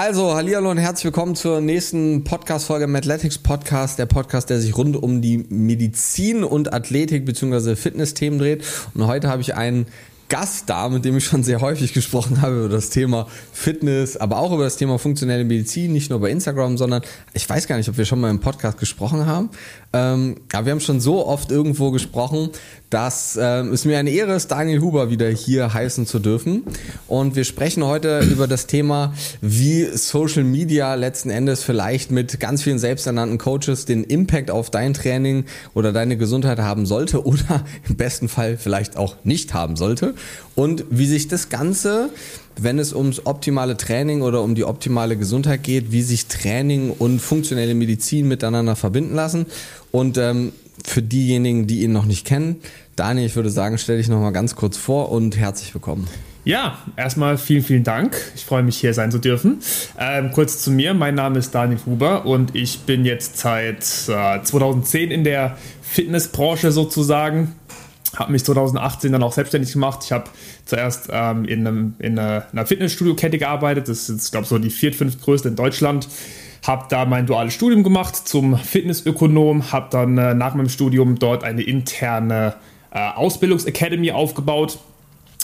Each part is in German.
Also, hallo und herzlich willkommen zur nächsten Podcast-Folge im Athletics Podcast, der Podcast, der sich rund um die Medizin und Athletik bzw. Fitness-Themen dreht. Und heute habe ich einen Gast da, mit dem ich schon sehr häufig gesprochen habe über das Thema Fitness, aber auch über das Thema funktionelle Medizin, nicht nur bei Instagram, sondern ich weiß gar nicht, ob wir schon mal im Podcast gesprochen haben. Ähm, aber wir haben schon so oft irgendwo gesprochen, dass ähm, es mir eine Ehre ist, Daniel Huber wieder hier heißen zu dürfen. Und wir sprechen heute über das Thema, wie Social Media letzten Endes vielleicht mit ganz vielen selbsternannten Coaches den Impact auf dein Training oder deine Gesundheit haben sollte oder im besten Fall vielleicht auch nicht haben sollte. Und wie sich das Ganze wenn es ums optimale Training oder um die optimale Gesundheit geht, wie sich Training und funktionelle Medizin miteinander verbinden lassen. Und ähm, für diejenigen, die ihn noch nicht kennen, Daniel, ich würde sagen, stell dich nochmal ganz kurz vor und herzlich willkommen. Ja, erstmal vielen, vielen Dank. Ich freue mich, hier sein zu dürfen. Ähm, kurz zu mir. Mein Name ist Daniel Huber und ich bin jetzt seit äh, 2010 in der Fitnessbranche sozusagen habe mich 2018 dann auch selbstständig gemacht. Ich habe zuerst ähm, in, einem, in einer, Fitnessstudio-Kette gearbeitet. Das ist, glaube ich, so die viert, fünf größte in Deutschland. Habe da mein duales Studium gemacht zum Fitnessökonom. Habe dann äh, nach meinem Studium dort eine interne äh, Ausbildungsacademy aufgebaut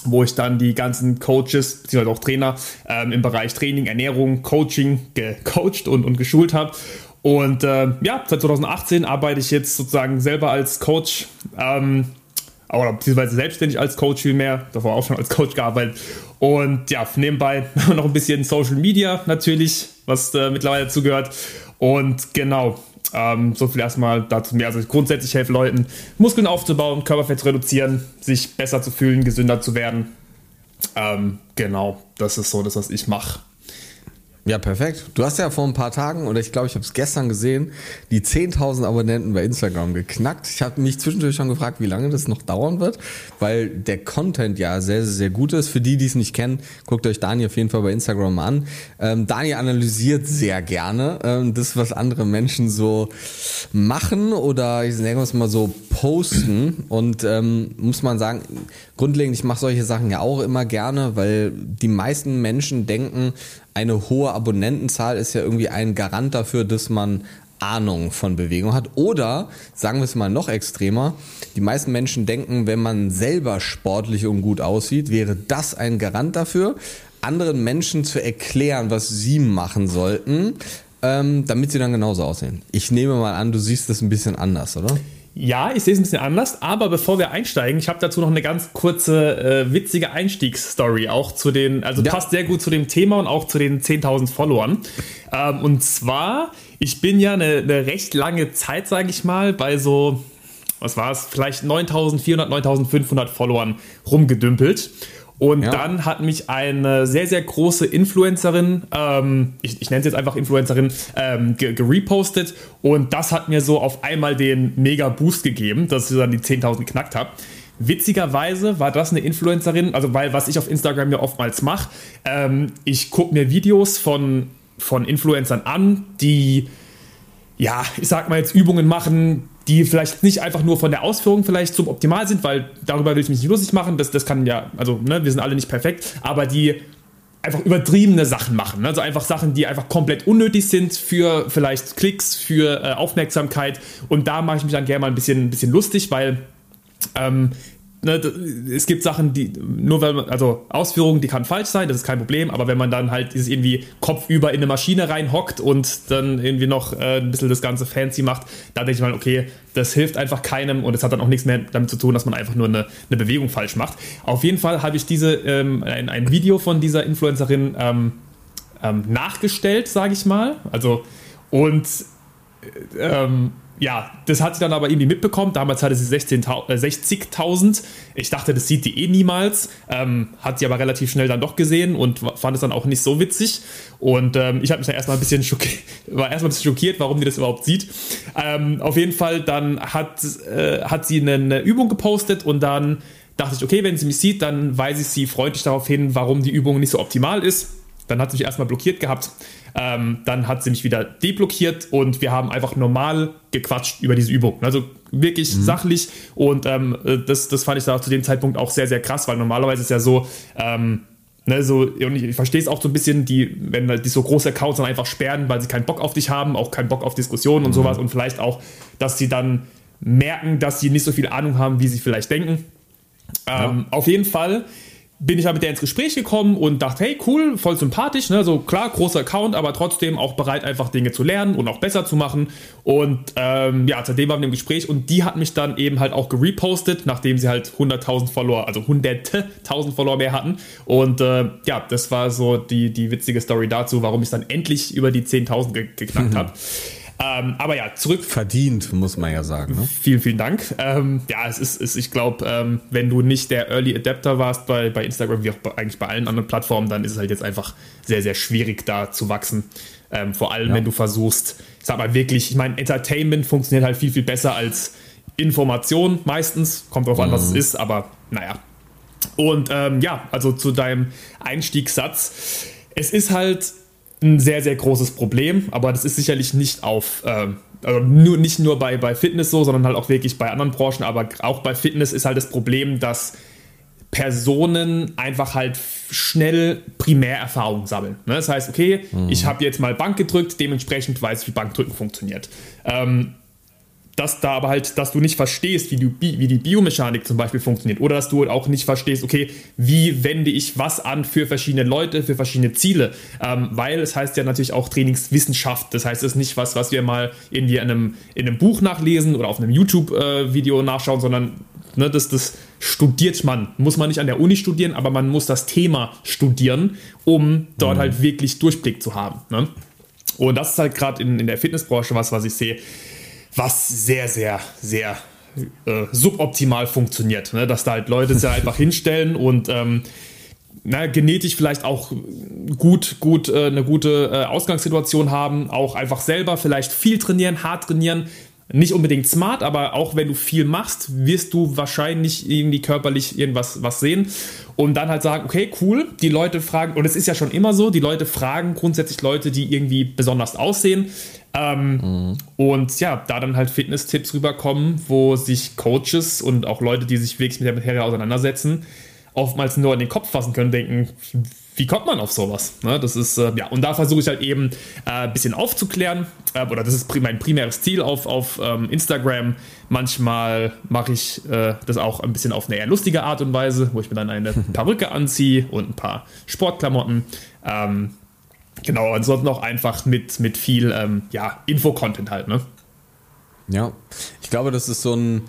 wo ich dann die ganzen Coaches bzw. auch Trainer ähm, im Bereich Training, Ernährung, Coaching gecoacht und, und geschult habe. Und äh, ja, seit 2018 arbeite ich jetzt sozusagen selber als Coach ähm, oder beziehungsweise selbstständig als Coach vielmehr, davor auch schon als Coach gearbeitet. Und ja, nebenbei noch ein bisschen Social Media natürlich, was äh, mittlerweile dazu gehört. Und genau, ähm, so viel erstmal dazu mehr. Also grundsätzlich helfe Leuten, Muskeln aufzubauen, Körperfett zu reduzieren, sich besser zu fühlen, gesünder zu werden. Ähm, genau, das ist so das, was ich mache. Ja, perfekt. Du hast ja vor ein paar Tagen, oder ich glaube, ich habe es gestern gesehen, die 10.000 Abonnenten bei Instagram geknackt. Ich habe mich zwischendurch schon gefragt, wie lange das noch dauern wird, weil der Content ja sehr, sehr gut ist. Für die, die es nicht kennen, guckt euch Dani auf jeden Fall bei Instagram an. Ähm, Dani analysiert sehr gerne ähm, das, was andere Menschen so machen oder ich nenne es mal so posten. Und ähm, muss man sagen, grundlegend, ich mache solche Sachen ja auch immer gerne, weil die meisten Menschen denken, eine hohe Abonnentenzahl ist ja irgendwie ein Garant dafür, dass man Ahnung von Bewegung hat. Oder, sagen wir es mal noch extremer, die meisten Menschen denken, wenn man selber sportlich und gut aussieht, wäre das ein Garant dafür, anderen Menschen zu erklären, was sie machen sollten, ähm, damit sie dann genauso aussehen. Ich nehme mal an, du siehst das ein bisschen anders, oder? Ja, ich sehe es ein bisschen anders, aber bevor wir einsteigen, ich habe dazu noch eine ganz kurze, äh, witzige Einstiegsstory, auch zu den, also ja. passt sehr gut zu dem Thema und auch zu den 10.000 Followern. Ähm, und zwar, ich bin ja eine, eine recht lange Zeit, sage ich mal, bei so, was war es, vielleicht 9.400, 9.500 Followern rumgedümpelt. Und ja. dann hat mich eine sehr, sehr große Influencerin, ähm, ich, ich nenne sie jetzt einfach Influencerin, ähm, gerepostet. Und das hat mir so auf einmal den mega Boost gegeben, dass ich dann die 10.000 knackt habe. Witzigerweise war das eine Influencerin, also weil was ich auf Instagram ja oftmals mache, ähm, ich gucke mir Videos von, von Influencern an, die, ja, ich sag mal jetzt Übungen machen, die vielleicht nicht einfach nur von der Ausführung vielleicht suboptimal sind, weil darüber will ich mich nicht lustig machen, das, das kann ja, also ne, wir sind alle nicht perfekt, aber die einfach übertriebene Sachen machen. Ne? Also einfach Sachen, die einfach komplett unnötig sind für vielleicht Klicks, für äh, Aufmerksamkeit. Und da mache ich mich dann gerne mal ein bisschen, ein bisschen lustig, weil ähm, ne, es gibt Sachen, die nur weil man, also Ausführungen, die kann falsch sein, das ist kein Problem, aber wenn man dann halt dieses irgendwie kopfüber in eine Maschine reinhockt und dann irgendwie noch äh, ein bisschen das Ganze fancy macht, da denke ich mal, okay, das hilft einfach keinem und es hat dann auch nichts mehr damit zu tun, dass man einfach nur eine, eine Bewegung falsch macht. Auf jeden Fall habe ich diese, ähm, ein, ein, Video von dieser Influencerin ähm, ähm, nachgestellt, sage ich mal. Also und ähm, ja, das hat sie dann aber irgendwie mitbekommen. Damals hatte sie 60.000. Äh, ich dachte, das sieht die eh niemals. Ähm, hat sie aber relativ schnell dann doch gesehen und fand es dann auch nicht so witzig. Und ähm, ich habe mich dann erstmal ein bisschen war erstmal ein bisschen schockiert, warum die das überhaupt sieht. Ähm, auf jeden Fall, dann hat, äh, hat sie eine Übung gepostet und dann dachte ich, okay, wenn sie mich sieht, dann weise ich sie freundlich darauf hin, warum die Übung nicht so optimal ist. Dann hat sie mich erstmal blockiert gehabt. Ähm, dann hat sie mich wieder deblockiert und wir haben einfach normal gequatscht über diese Übung. Also wirklich mhm. sachlich und ähm, das, das fand ich da zu dem Zeitpunkt auch sehr, sehr krass, weil normalerweise ist ja so, ähm, Ne, so, und ich, ich verstehe es auch so ein bisschen, die, wenn die so große Accounts dann einfach sperren, weil sie keinen Bock auf dich haben, auch keinen Bock auf Diskussionen und mhm. sowas und vielleicht auch, dass sie dann merken, dass sie nicht so viel Ahnung haben, wie sie vielleicht denken. Ja. Ähm, auf jeden Fall bin ich halt mit der ins Gespräch gekommen und dachte, hey, cool, voll sympathisch, ne? So klar, großer Account, aber trotzdem auch bereit, einfach Dinge zu lernen und auch besser zu machen. Und ähm, ja, seitdem waren wir im Gespräch und die hat mich dann eben halt auch gerepostet, nachdem sie halt 100.000 Follower, also hunderte tausend Follower mehr hatten. Und äh, ja, das war so die, die witzige Story dazu, warum ich dann endlich über die 10.000 ge geknackt mhm. habe. Ähm, aber ja, zurück. Verdient, muss man ja sagen. Ne? Vielen, vielen Dank. Ähm, ja, es ist, ist ich glaube, ähm, wenn du nicht der Early Adapter warst bei, bei Instagram, wie auch bei, eigentlich bei allen anderen Plattformen, dann ist es halt jetzt einfach sehr, sehr schwierig, da zu wachsen. Ähm, vor allem, ja. wenn du versuchst, ich sag mal wirklich, ich meine, Entertainment funktioniert halt viel, viel besser als Information meistens. Kommt drauf mhm. an, was es ist, aber naja. Und ähm, ja, also zu deinem Einstiegssatz. Es ist halt ein sehr, sehr großes Problem, aber das ist sicherlich nicht auf, ähm, also nur, nicht nur bei, bei Fitness so, sondern halt auch wirklich bei anderen Branchen, aber auch bei Fitness ist halt das Problem, dass Personen einfach halt schnell Primärerfahrung sammeln. Ne? Das heißt, okay, mhm. ich habe jetzt mal Bank gedrückt, dementsprechend weiß ich, wie Bankdrücken funktioniert. Ähm, dass da aber halt, dass du nicht verstehst, wie, du, wie die Biomechanik zum Beispiel funktioniert oder dass du auch nicht verstehst, okay, wie wende ich was an für verschiedene Leute, für verschiedene Ziele, ähm, weil es heißt ja natürlich auch Trainingswissenschaft, das heißt es ist nicht was, was wir mal irgendwie in einem, in einem Buch nachlesen oder auf einem YouTube-Video äh, nachschauen, sondern ne, das, das studiert man, muss man nicht an der Uni studieren, aber man muss das Thema studieren, um dort mhm. halt wirklich Durchblick zu haben. Ne? Und das ist halt gerade in, in der Fitnessbranche was, was ich sehe, was sehr, sehr, sehr äh, suboptimal funktioniert. Ne? Dass da halt Leute sich einfach hinstellen und ähm, na, genetisch vielleicht auch gut, gut äh, eine gute äh, Ausgangssituation haben, auch einfach selber vielleicht viel trainieren, hart trainieren. Nicht unbedingt smart, aber auch wenn du viel machst, wirst du wahrscheinlich irgendwie körperlich irgendwas was sehen. Und dann halt sagen, okay, cool, die Leute fragen, und es ist ja schon immer so, die Leute fragen grundsätzlich Leute, die irgendwie besonders aussehen. Ähm, mhm. Und ja, da dann halt Fitness-Tipps rüberkommen, wo sich Coaches und auch Leute, die sich wirklich mit der Materie auseinandersetzen, oftmals nur in den Kopf fassen können, denken, wie kommt man auf sowas? Ne, das ist, äh, ja, und da versuche ich halt eben ein äh, bisschen aufzuklären, äh, oder das ist mein primäres Ziel auf, auf ähm, Instagram. Manchmal mache ich äh, das auch ein bisschen auf eine eher lustige Art und Weise, wo ich mir dann eine Perücke anziehe und ein paar Sportklamotten. Ähm, Genau, ansonsten auch einfach mit, mit viel ähm, ja, Info-Content halt, ne? Ja, ich glaube, das ist so ein,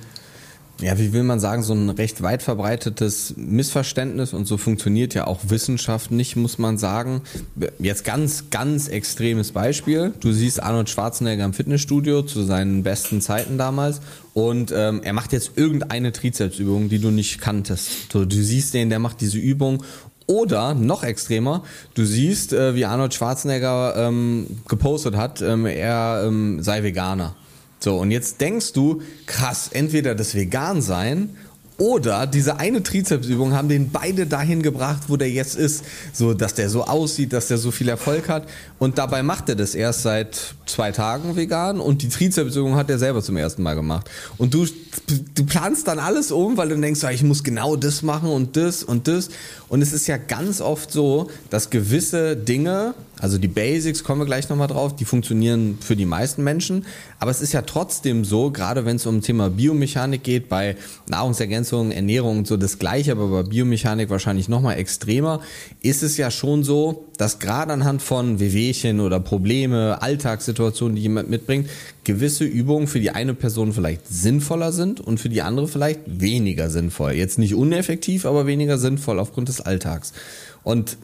ja, wie will man sagen, so ein recht weit verbreitetes Missverständnis und so funktioniert ja auch Wissenschaft nicht, muss man sagen. Jetzt ganz, ganz extremes Beispiel. Du siehst Arnold Schwarzenegger im Fitnessstudio zu seinen besten Zeiten damals und ähm, er macht jetzt irgendeine Trizepsübung, die du nicht kanntest. So, du siehst den, der macht diese Übung oder noch extremer, du siehst, äh, wie Arnold Schwarzenegger ähm, gepostet hat, ähm, er ähm, sei Veganer. So, und jetzt denkst du, krass, entweder das Vegan-Sein oder diese eine Trizepsübung haben den beide dahin gebracht, wo der jetzt ist. So, dass der so aussieht, dass der so viel Erfolg hat. Und dabei macht er das erst seit zwei Tagen vegan und die Trizepsübung hat er selber zum ersten Mal gemacht. Und du, du planst dann alles um, weil du denkst, ich muss genau das machen und das und das. Und es ist ja ganz oft so, dass gewisse Dinge, also die Basics, kommen wir gleich nochmal drauf, die funktionieren für die meisten Menschen. Aber es ist ja trotzdem so, gerade wenn es um Thema Biomechanik geht, bei Nahrungsergänzung, Ernährung und so das Gleiche, aber bei Biomechanik wahrscheinlich nochmal extremer, ist es ja schon so, dass gerade anhand von Wehwehchen oder Probleme, Alltagssituationen, die jemand mitbringt, gewisse Übungen für die eine Person vielleicht sinnvoller sind und für die andere vielleicht weniger sinnvoll. Jetzt nicht uneffektiv, aber weniger sinnvoll aufgrund des Alltags. Und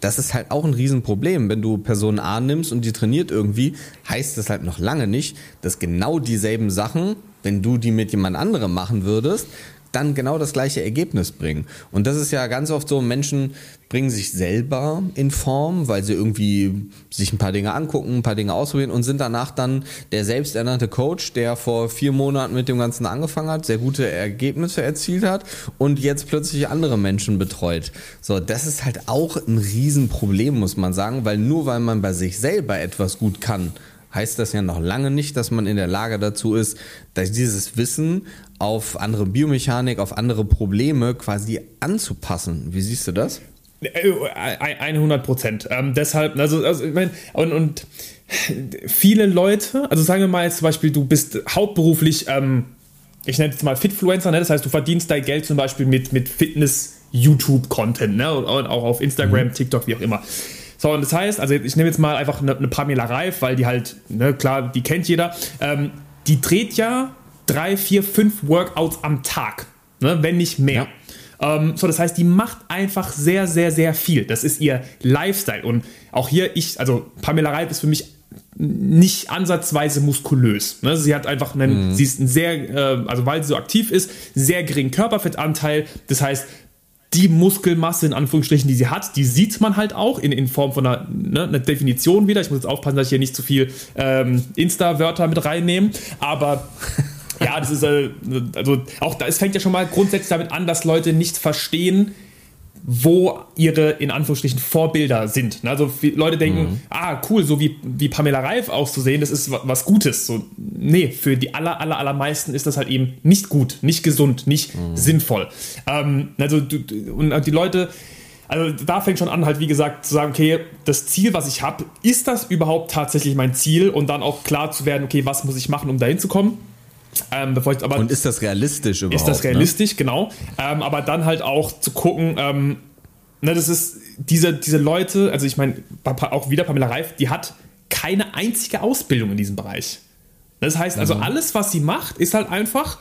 das ist halt auch ein Riesenproblem. Wenn du Person A nimmst und die trainiert irgendwie, heißt das halt noch lange nicht, dass genau dieselben Sachen, wenn du die mit jemand anderem machen würdest, dann genau das gleiche Ergebnis bringen. Und das ist ja ganz oft so, Menschen bringen sich selber in Form, weil sie irgendwie sich ein paar Dinge angucken, ein paar Dinge ausprobieren und sind danach dann der selbsternannte Coach, der vor vier Monaten mit dem Ganzen angefangen hat, sehr gute Ergebnisse erzielt hat und jetzt plötzlich andere Menschen betreut. So, das ist halt auch ein Riesenproblem, muss man sagen, weil nur weil man bei sich selber etwas gut kann, heißt das ja noch lange nicht, dass man in der Lage dazu ist, dass dieses Wissen auf andere Biomechanik, auf andere Probleme quasi anzupassen. Wie siehst du das? 100 Prozent. Ähm, deshalb, also, also ich meine, und, und viele Leute, also sagen wir mal jetzt zum Beispiel, du bist hauptberuflich, ähm, ich nenne es mal Fitfluencer, ne? das heißt, du verdienst dein Geld zum Beispiel mit, mit Fitness-YouTube-Content, ne? und auch auf Instagram, mhm. TikTok, wie auch immer. So, und das heißt, also ich nehme jetzt mal einfach eine, eine Pamela Reif, weil die halt, ne, klar, die kennt jeder, ähm, die dreht ja drei, vier, fünf Workouts am Tag, ne, wenn nicht mehr. Ja. Ähm, so, das heißt, die macht einfach sehr, sehr, sehr viel. Das ist ihr Lifestyle. Und auch hier, ich, also Pamela Reif ist für mich nicht ansatzweise muskulös. Ne? Sie hat einfach einen, mhm. sie ist ein sehr, äh, also weil sie so aktiv ist, sehr geringen Körperfettanteil. Das heißt, die Muskelmasse in Anführungsstrichen, die sie hat, die sieht man halt auch in, in Form von einer, ne, einer Definition wieder. Ich muss jetzt aufpassen, dass ich hier nicht zu viel ähm, Insta-Wörter mit reinnehme, aber ja, das ist äh, also auch da es fängt ja schon mal grundsätzlich damit an, dass Leute nicht verstehen, wo ihre in Anführungsstrichen Vorbilder sind. Also Leute denken, mhm. ah cool, so wie, wie Pamela Reif auszusehen, das ist was Gutes. So, nee, für die aller, aller, allermeisten ist das halt eben nicht gut, nicht gesund, nicht mhm. sinnvoll. Ähm, also und die Leute, also da fängt schon an, halt wie gesagt, zu sagen, okay, das Ziel, was ich habe, ist das überhaupt tatsächlich mein Ziel? Und dann auch klar zu werden, okay, was muss ich machen, um dahin zu kommen? Ähm, ich, aber, Und ist das realistisch überhaupt? Ist das ne? realistisch, ne? genau. Ähm, aber dann halt auch zu gucken, ähm, ne, das ist diese, diese Leute, also ich meine, auch wieder Pamela Reif, die hat keine einzige Ausbildung in diesem Bereich. Das heißt also, mhm. alles, was sie macht, ist halt einfach,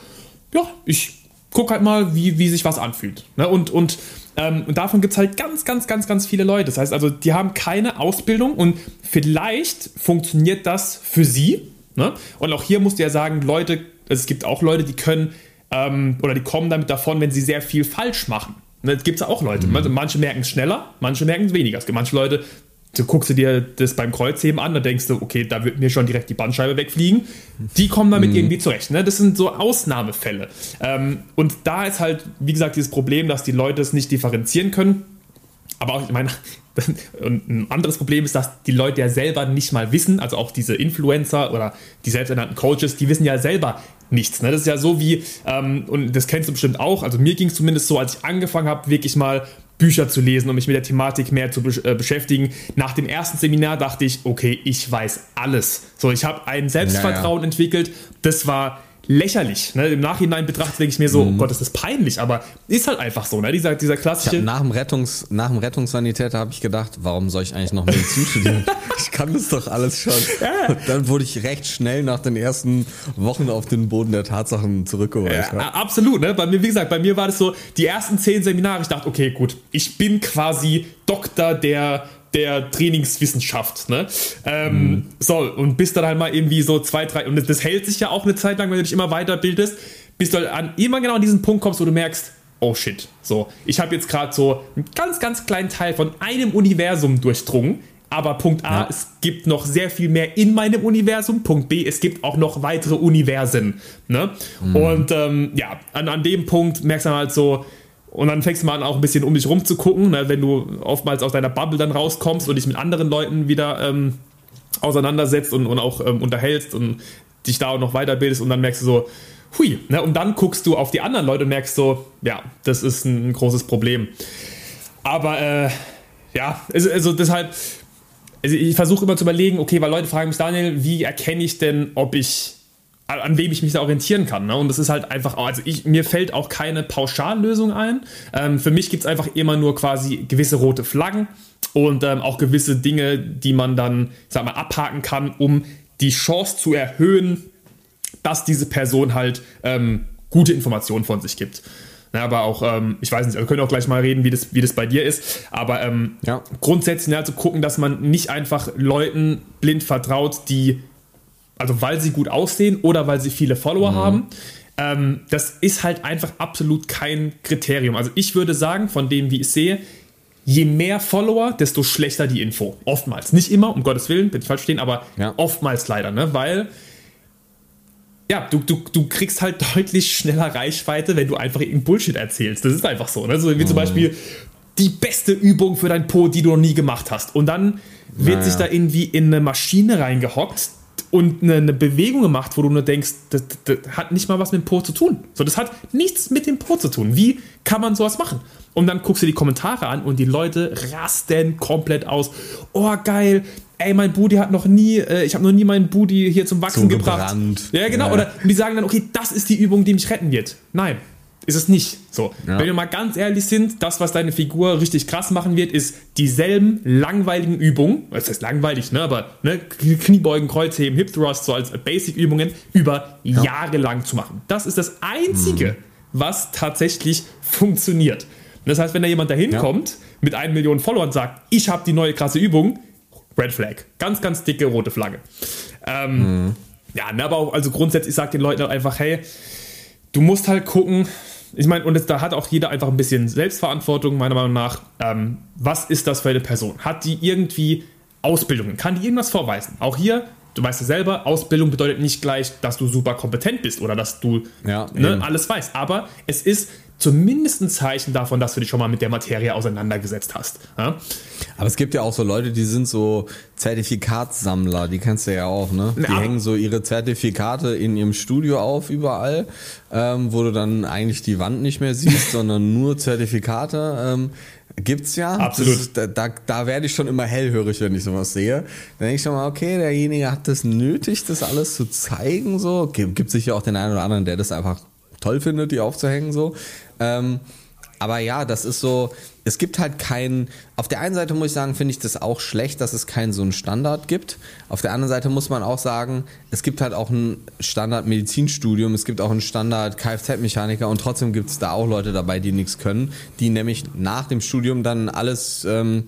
ja, ich gucke halt mal, wie, wie sich was anfühlt. Ne? Und, und, ähm, und davon gibt es halt ganz, ganz, ganz, ganz viele Leute. Das heißt also, die haben keine Ausbildung und vielleicht funktioniert das für sie. Ne? Und auch hier musst du ja sagen, Leute also es gibt auch Leute, die können ähm, oder die kommen damit davon, wenn sie sehr viel falsch machen. Und das gibt es auch Leute. Mhm. Manche merken es schneller, manche merken es weniger. Es gibt manche Leute, du guckst dir das beim Kreuzheben an, da denkst du, okay, da wird mir schon direkt die Bandscheibe wegfliegen. Die kommen damit mhm. irgendwie zurecht. Ne? Das sind so Ausnahmefälle. Ähm, und da ist halt, wie gesagt, dieses Problem, dass die Leute es nicht differenzieren können. Aber auch, ich meine, und ein anderes Problem ist, dass die Leute ja selber nicht mal wissen, also auch diese Influencer oder die selbsternannten Coaches, die wissen ja selber nichts. Ne? Das ist ja so wie, ähm, und das kennst du bestimmt auch, also mir ging es zumindest so, als ich angefangen habe, wirklich mal Bücher zu lesen und mich mit der Thematik mehr zu äh, beschäftigen. Nach dem ersten Seminar dachte ich, okay, ich weiß alles. So, ich habe ein Selbstvertrauen naja. entwickelt. Das war lächerlich. Ne? Im Nachhinein betrachtet denke ich mir so, mhm. oh Gott, das ist peinlich, aber ist halt einfach so, ne? Dieser, dieser klassische. nach dem Rettungs, nach dem Rettungssanitäter habe ich gedacht, warum soll ich eigentlich noch Medizin studieren? ich kann das doch alles schon. Ja. Und dann wurde ich recht schnell nach den ersten Wochen auf den Boden der Tatsachen zurückgeholt. Ja, absolut, ne? Bei mir, wie gesagt, bei mir war das so, die ersten zehn Seminare, ich dachte, okay, gut, ich bin quasi Doktor der der Trainingswissenschaft. Ne? Ähm, mhm. So, und bis dann halt mal irgendwie so zwei, drei, und das, das, hält sich ja auch eine Zeit lang, wenn du dich immer weiterbildest, bis du halt an immer genau an diesen Punkt kommst, wo du merkst, oh shit, so, ich habe jetzt gerade so einen ganz, ganz kleinen Teil von einem Universum durchdrungen. Aber Punkt A, ja. es gibt noch sehr viel mehr in meinem Universum. Punkt B, es gibt auch noch weitere Universen. Ne? Mhm. Und ähm, ja, an, an dem Punkt merkst du dann halt so, und dann fängst du mal an, auch ein bisschen um dich rum zu gucken, ne, wenn du oftmals aus deiner Bubble dann rauskommst und dich mit anderen Leuten wieder ähm, auseinandersetzt und, und auch ähm, unterhältst und dich da auch noch weiterbildest und dann merkst du so, hui, ne, und dann guckst du auf die anderen Leute und merkst so, ja, das ist ein, großes Problem. Aber äh, ja, also, also deshalb, also ich versuche immer zu überlegen, okay, weil Leute fragen mich, Daniel, wie erkenne ich denn, ob ich an wem ich mich da orientieren kann. Ne? Und das ist halt einfach, also ich, mir fällt auch keine Pauschallösung ein. Ähm, für mich gibt es einfach immer nur quasi gewisse rote Flaggen und ähm, auch gewisse Dinge, die man dann, sag mal, abhaken kann, um die Chance zu erhöhen, dass diese Person halt ähm, gute Informationen von sich gibt. Ja, aber auch, ähm, ich weiß nicht, wir können auch gleich mal reden, wie das, wie das bei dir ist. Aber ähm, ja. grundsätzlich also gucken, dass man nicht einfach Leuten blind vertraut, die also weil sie gut aussehen oder weil sie viele Follower mhm. haben. Ähm, das ist halt einfach absolut kein Kriterium. Also ich würde sagen, von dem, wie ich sehe, je mehr Follower, desto schlechter die Info. Oftmals. Nicht immer, um Gottes Willen, bitte ich falsch stehen, aber ja. oftmals leider, ne? Weil ja, du, du, du kriegst halt deutlich schneller Reichweite, wenn du einfach irgendeinen Bullshit erzählst. Das ist einfach so. Ne? So wie mhm. zum Beispiel die beste Übung für dein Po, die du noch nie gemacht hast. Und dann wird naja. sich da irgendwie in eine Maschine reingehockt, und eine, eine, Bewegung gemacht, wo du nur denkst, das, das, hat nicht mal was mit dem Po zu tun. So, das hat nichts mit dem Po zu tun. Wie kann man sowas machen? Und dann guckst du die Kommentare an und die Leute rasten komplett aus. Oh, geil. Ey, mein Booty hat noch nie, äh, ich habe noch nie meinen Booty hier zum Wachsen so gebracht. Ja, genau. Ja. Oder die sagen dann, okay, das ist die Übung, die mich retten wird. Nein, ist es nicht. So, ja. wenn wir mal ganz ehrlich sind, das, was deine Figur richtig krass machen wird, ist dieselben langweiligen Übungen. Das heißt langweilig, ne? Aber ne? Kniebeugen, Kreuzheben, Hip Thrust, so als Basic-Übungen über ja. Jahre lang zu machen. Das ist das Einzige, mhm. was tatsächlich funktioniert. Und das heißt, wenn da jemand dahin ja. kommt mit einer Million Followern und sagt, ich habe die neue krasse Übung, Red Flag. Ganz, ganz dicke rote Flagge. Ähm, mhm. Ja, ne, aber auch, also grundsätzlich sagt den Leuten einfach, hey, du musst halt gucken, ich meine, und jetzt, da hat auch jeder einfach ein bisschen Selbstverantwortung, meiner Meinung nach. Ähm, was ist das für eine Person? Hat die irgendwie Ausbildungen? Kann die irgendwas vorweisen? Auch hier, du weißt ja selber, Ausbildung bedeutet nicht gleich, dass du super kompetent bist oder dass du ja, ne, alles weißt. Aber es ist zumindest ein Zeichen davon, dass du dich schon mal mit der Materie auseinandergesetzt hast. Ja? Aber es gibt ja auch so Leute, die sind so Zertifikatssammler, die kennst du ja auch, ne? Die ja. hängen so ihre Zertifikate in ihrem Studio auf, überall, ähm, wo du dann eigentlich die Wand nicht mehr siehst, sondern nur Zertifikate. Ähm, gibt's ja. Absolut. Ist, da, da, da werde ich schon immer hellhörig, wenn ich sowas sehe. Dann denke ich schon mal, okay, derjenige hat das nötig, das alles zu zeigen, so. Gibt sicher auch den einen oder anderen, der das einfach toll findet, die aufzuhängen, so. Ähm, aber ja, das ist so, es gibt halt keinen, auf der einen Seite muss ich sagen, finde ich das auch schlecht, dass es keinen so einen Standard gibt. Auf der anderen Seite muss man auch sagen, es gibt halt auch ein Standard Medizinstudium, es gibt auch ein Standard Kfz-Mechaniker und trotzdem gibt es da auch Leute dabei, die nichts können, die nämlich nach dem Studium dann alles ähm,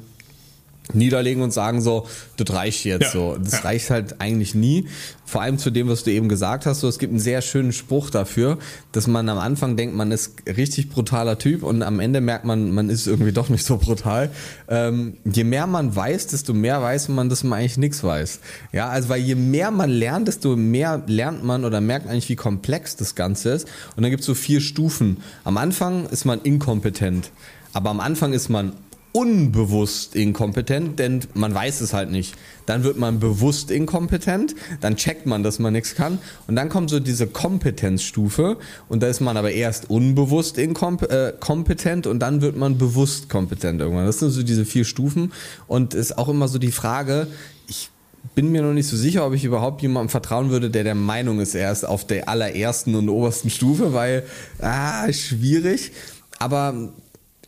niederlegen und sagen so, das reicht jetzt ja. so. Das ja. reicht halt eigentlich nie. Vor allem zu dem, was du eben gesagt hast, so, es gibt einen sehr schönen Spruch dafür, dass man am Anfang denkt, man ist richtig brutaler Typ und am Ende merkt man, man ist irgendwie doch nicht so brutal. Ähm, je mehr man weiß, desto mehr weiß man, dass man eigentlich nichts weiß. Ja, also weil je mehr man lernt, desto mehr lernt man oder merkt eigentlich, wie komplex das Ganze ist. Und dann gibt es so vier Stufen. Am Anfang ist man inkompetent. Aber am Anfang ist man unbewusst inkompetent, denn man weiß es halt nicht. Dann wird man bewusst inkompetent, dann checkt man, dass man nichts kann und dann kommt so diese Kompetenzstufe und da ist man aber erst unbewusst inkompetent äh, und dann wird man bewusst kompetent irgendwann. Das sind so diese vier Stufen und ist auch immer so die Frage, ich bin mir noch nicht so sicher, ob ich überhaupt jemandem vertrauen würde, der der Meinung ist, er ist auf der allerersten und obersten Stufe, weil, ah, schwierig. Aber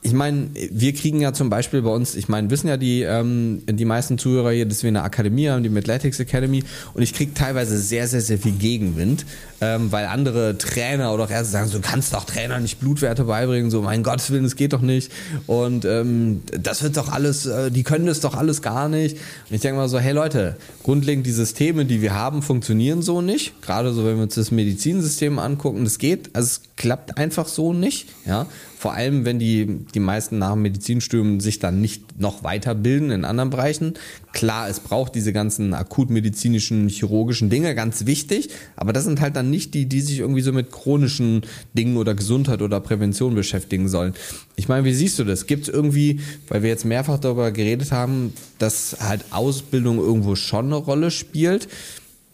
ich meine, wir kriegen ja zum Beispiel bei uns, ich meine, wissen ja die, ähm, die meisten Zuhörer hier, dass wir eine Akademie haben, die Athletics Academy, und ich kriege teilweise sehr, sehr, sehr viel Gegenwind, ähm, weil andere Trainer oder auch Ärzte sagen, so, du kannst doch Trainer nicht Blutwerte beibringen, so, mein Gottes Willen, das geht doch nicht. Und ähm, das wird doch alles, äh, die können das doch alles gar nicht. Und ich denke mal so, hey Leute, grundlegend die Systeme, die wir haben, funktionieren so nicht. Gerade so, wenn wir uns das Medizinsystem angucken, das geht, also es klappt einfach so nicht, ja. Vor allem, wenn die, die meisten nach dem Medizinstudium sich dann nicht noch weiterbilden in anderen Bereichen. Klar, es braucht diese ganzen akutmedizinischen, chirurgischen Dinge, ganz wichtig. Aber das sind halt dann nicht die, die sich irgendwie so mit chronischen Dingen oder Gesundheit oder Prävention beschäftigen sollen. Ich meine, wie siehst du das? Gibt es irgendwie, weil wir jetzt mehrfach darüber geredet haben, dass halt Ausbildung irgendwo schon eine Rolle spielt?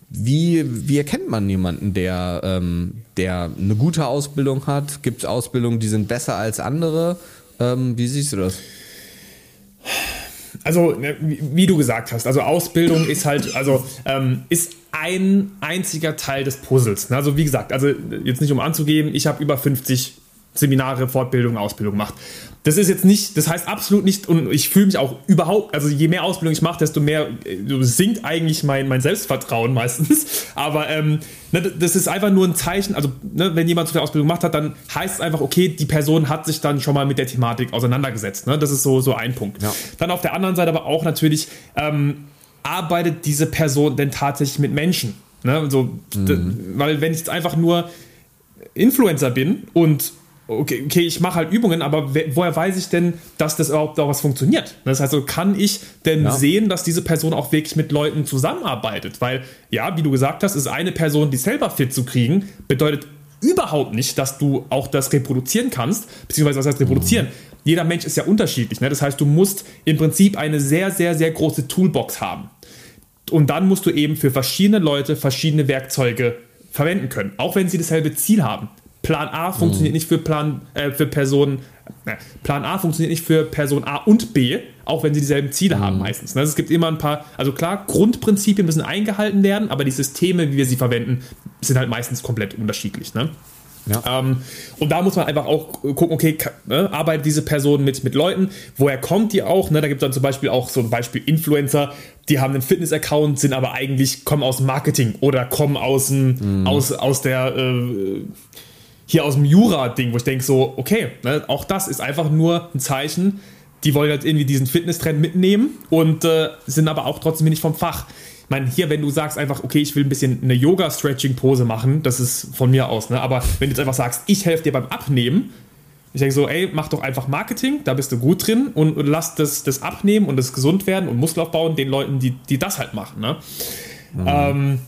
Wie, wie erkennt man jemanden, der, ähm, der eine gute Ausbildung hat? Gibt es Ausbildungen, die sind besser als andere? Ähm, wie siehst du das? Also, ne, wie du gesagt hast, also Ausbildung ist halt, also ähm, ist ein einziger Teil des Puzzles. Also wie gesagt, also jetzt nicht um anzugeben, ich habe über 50 Seminare, Fortbildung, Ausbildung gemacht. Das ist jetzt nicht, das heißt absolut nicht, und ich fühle mich auch überhaupt, also je mehr Ausbildung ich mache, desto mehr äh, sinkt eigentlich mein, mein Selbstvertrauen meistens. Aber ähm, ne, das ist einfach nur ein Zeichen, also ne, wenn jemand so viel Ausbildung gemacht hat, dann heißt es einfach, okay, die Person hat sich dann schon mal mit der Thematik auseinandergesetzt. Ne? Das ist so, so ein Punkt. Ja. Dann auf der anderen Seite aber auch natürlich, ähm, arbeitet diese Person denn tatsächlich mit Menschen? Ne? So, mhm. Weil wenn ich jetzt einfach nur Influencer bin und okay, okay ich mache halt Übungen, aber woher weiß ich denn, dass das überhaupt auch was funktioniert? Das heißt, also kann ich denn ja. sehen, dass diese Person auch wirklich mit Leuten zusammenarbeitet? Weil, ja, wie du gesagt hast, ist eine Person, die selber fit zu kriegen, bedeutet überhaupt nicht, dass du auch das reproduzieren kannst, beziehungsweise was heißt reproduzieren? Mhm. Jeder Mensch ist ja unterschiedlich. Ne? Das heißt, du musst im Prinzip eine sehr, sehr, sehr große Toolbox haben Und dann musst du eben für verschiedene Leute verschiedene Werkzeuge verwenden können, auch wenn sie dasselbe Ziel haben. Plan A funktioniert mhm. nicht für Plan äh, für Person äh, Plan A funktioniert nicht für Person A und B, auch wenn sie dieselben Ziele mhm. haben meistens. Also es gibt immer ein paar, also klar, Grundprinzipien müssen eingehalten werden, aber die Systeme, wie wir sie verwenden, sind halt meistens komplett unterschiedlich. Ne? Ja. Ähm, und da muss man einfach auch gucken, okay, ne, arbeitet diese Person mit, mit Leuten, woher kommt die auch? Ne? Da gibt es dann zum Beispiel auch so ein Beispiel Influencer, die haben einen Fitness-Account, sind aber eigentlich, kommen aus Marketing oder kommen aus, dem, mhm. aus, aus der äh, hier aus dem Jura-Ding, wo ich denke so, okay, ne, auch das ist einfach nur ein Zeichen, die wollen halt irgendwie diesen Fitness-Trend mitnehmen und äh, sind aber auch trotzdem nicht vom Fach. Ich meine, hier, wenn du sagst einfach, okay, ich will ein bisschen eine Yoga-Stretching-Pose machen, das ist von mir aus, ne? aber wenn du jetzt einfach sagst, ich helfe dir beim Abnehmen, ich denke so, ey, mach doch einfach Marketing, da bist du gut drin und, und lass das, das Abnehmen und das Gesundwerden und Muskelaufbauen den Leuten, die, die das halt machen. Ne? Mhm. Ähm,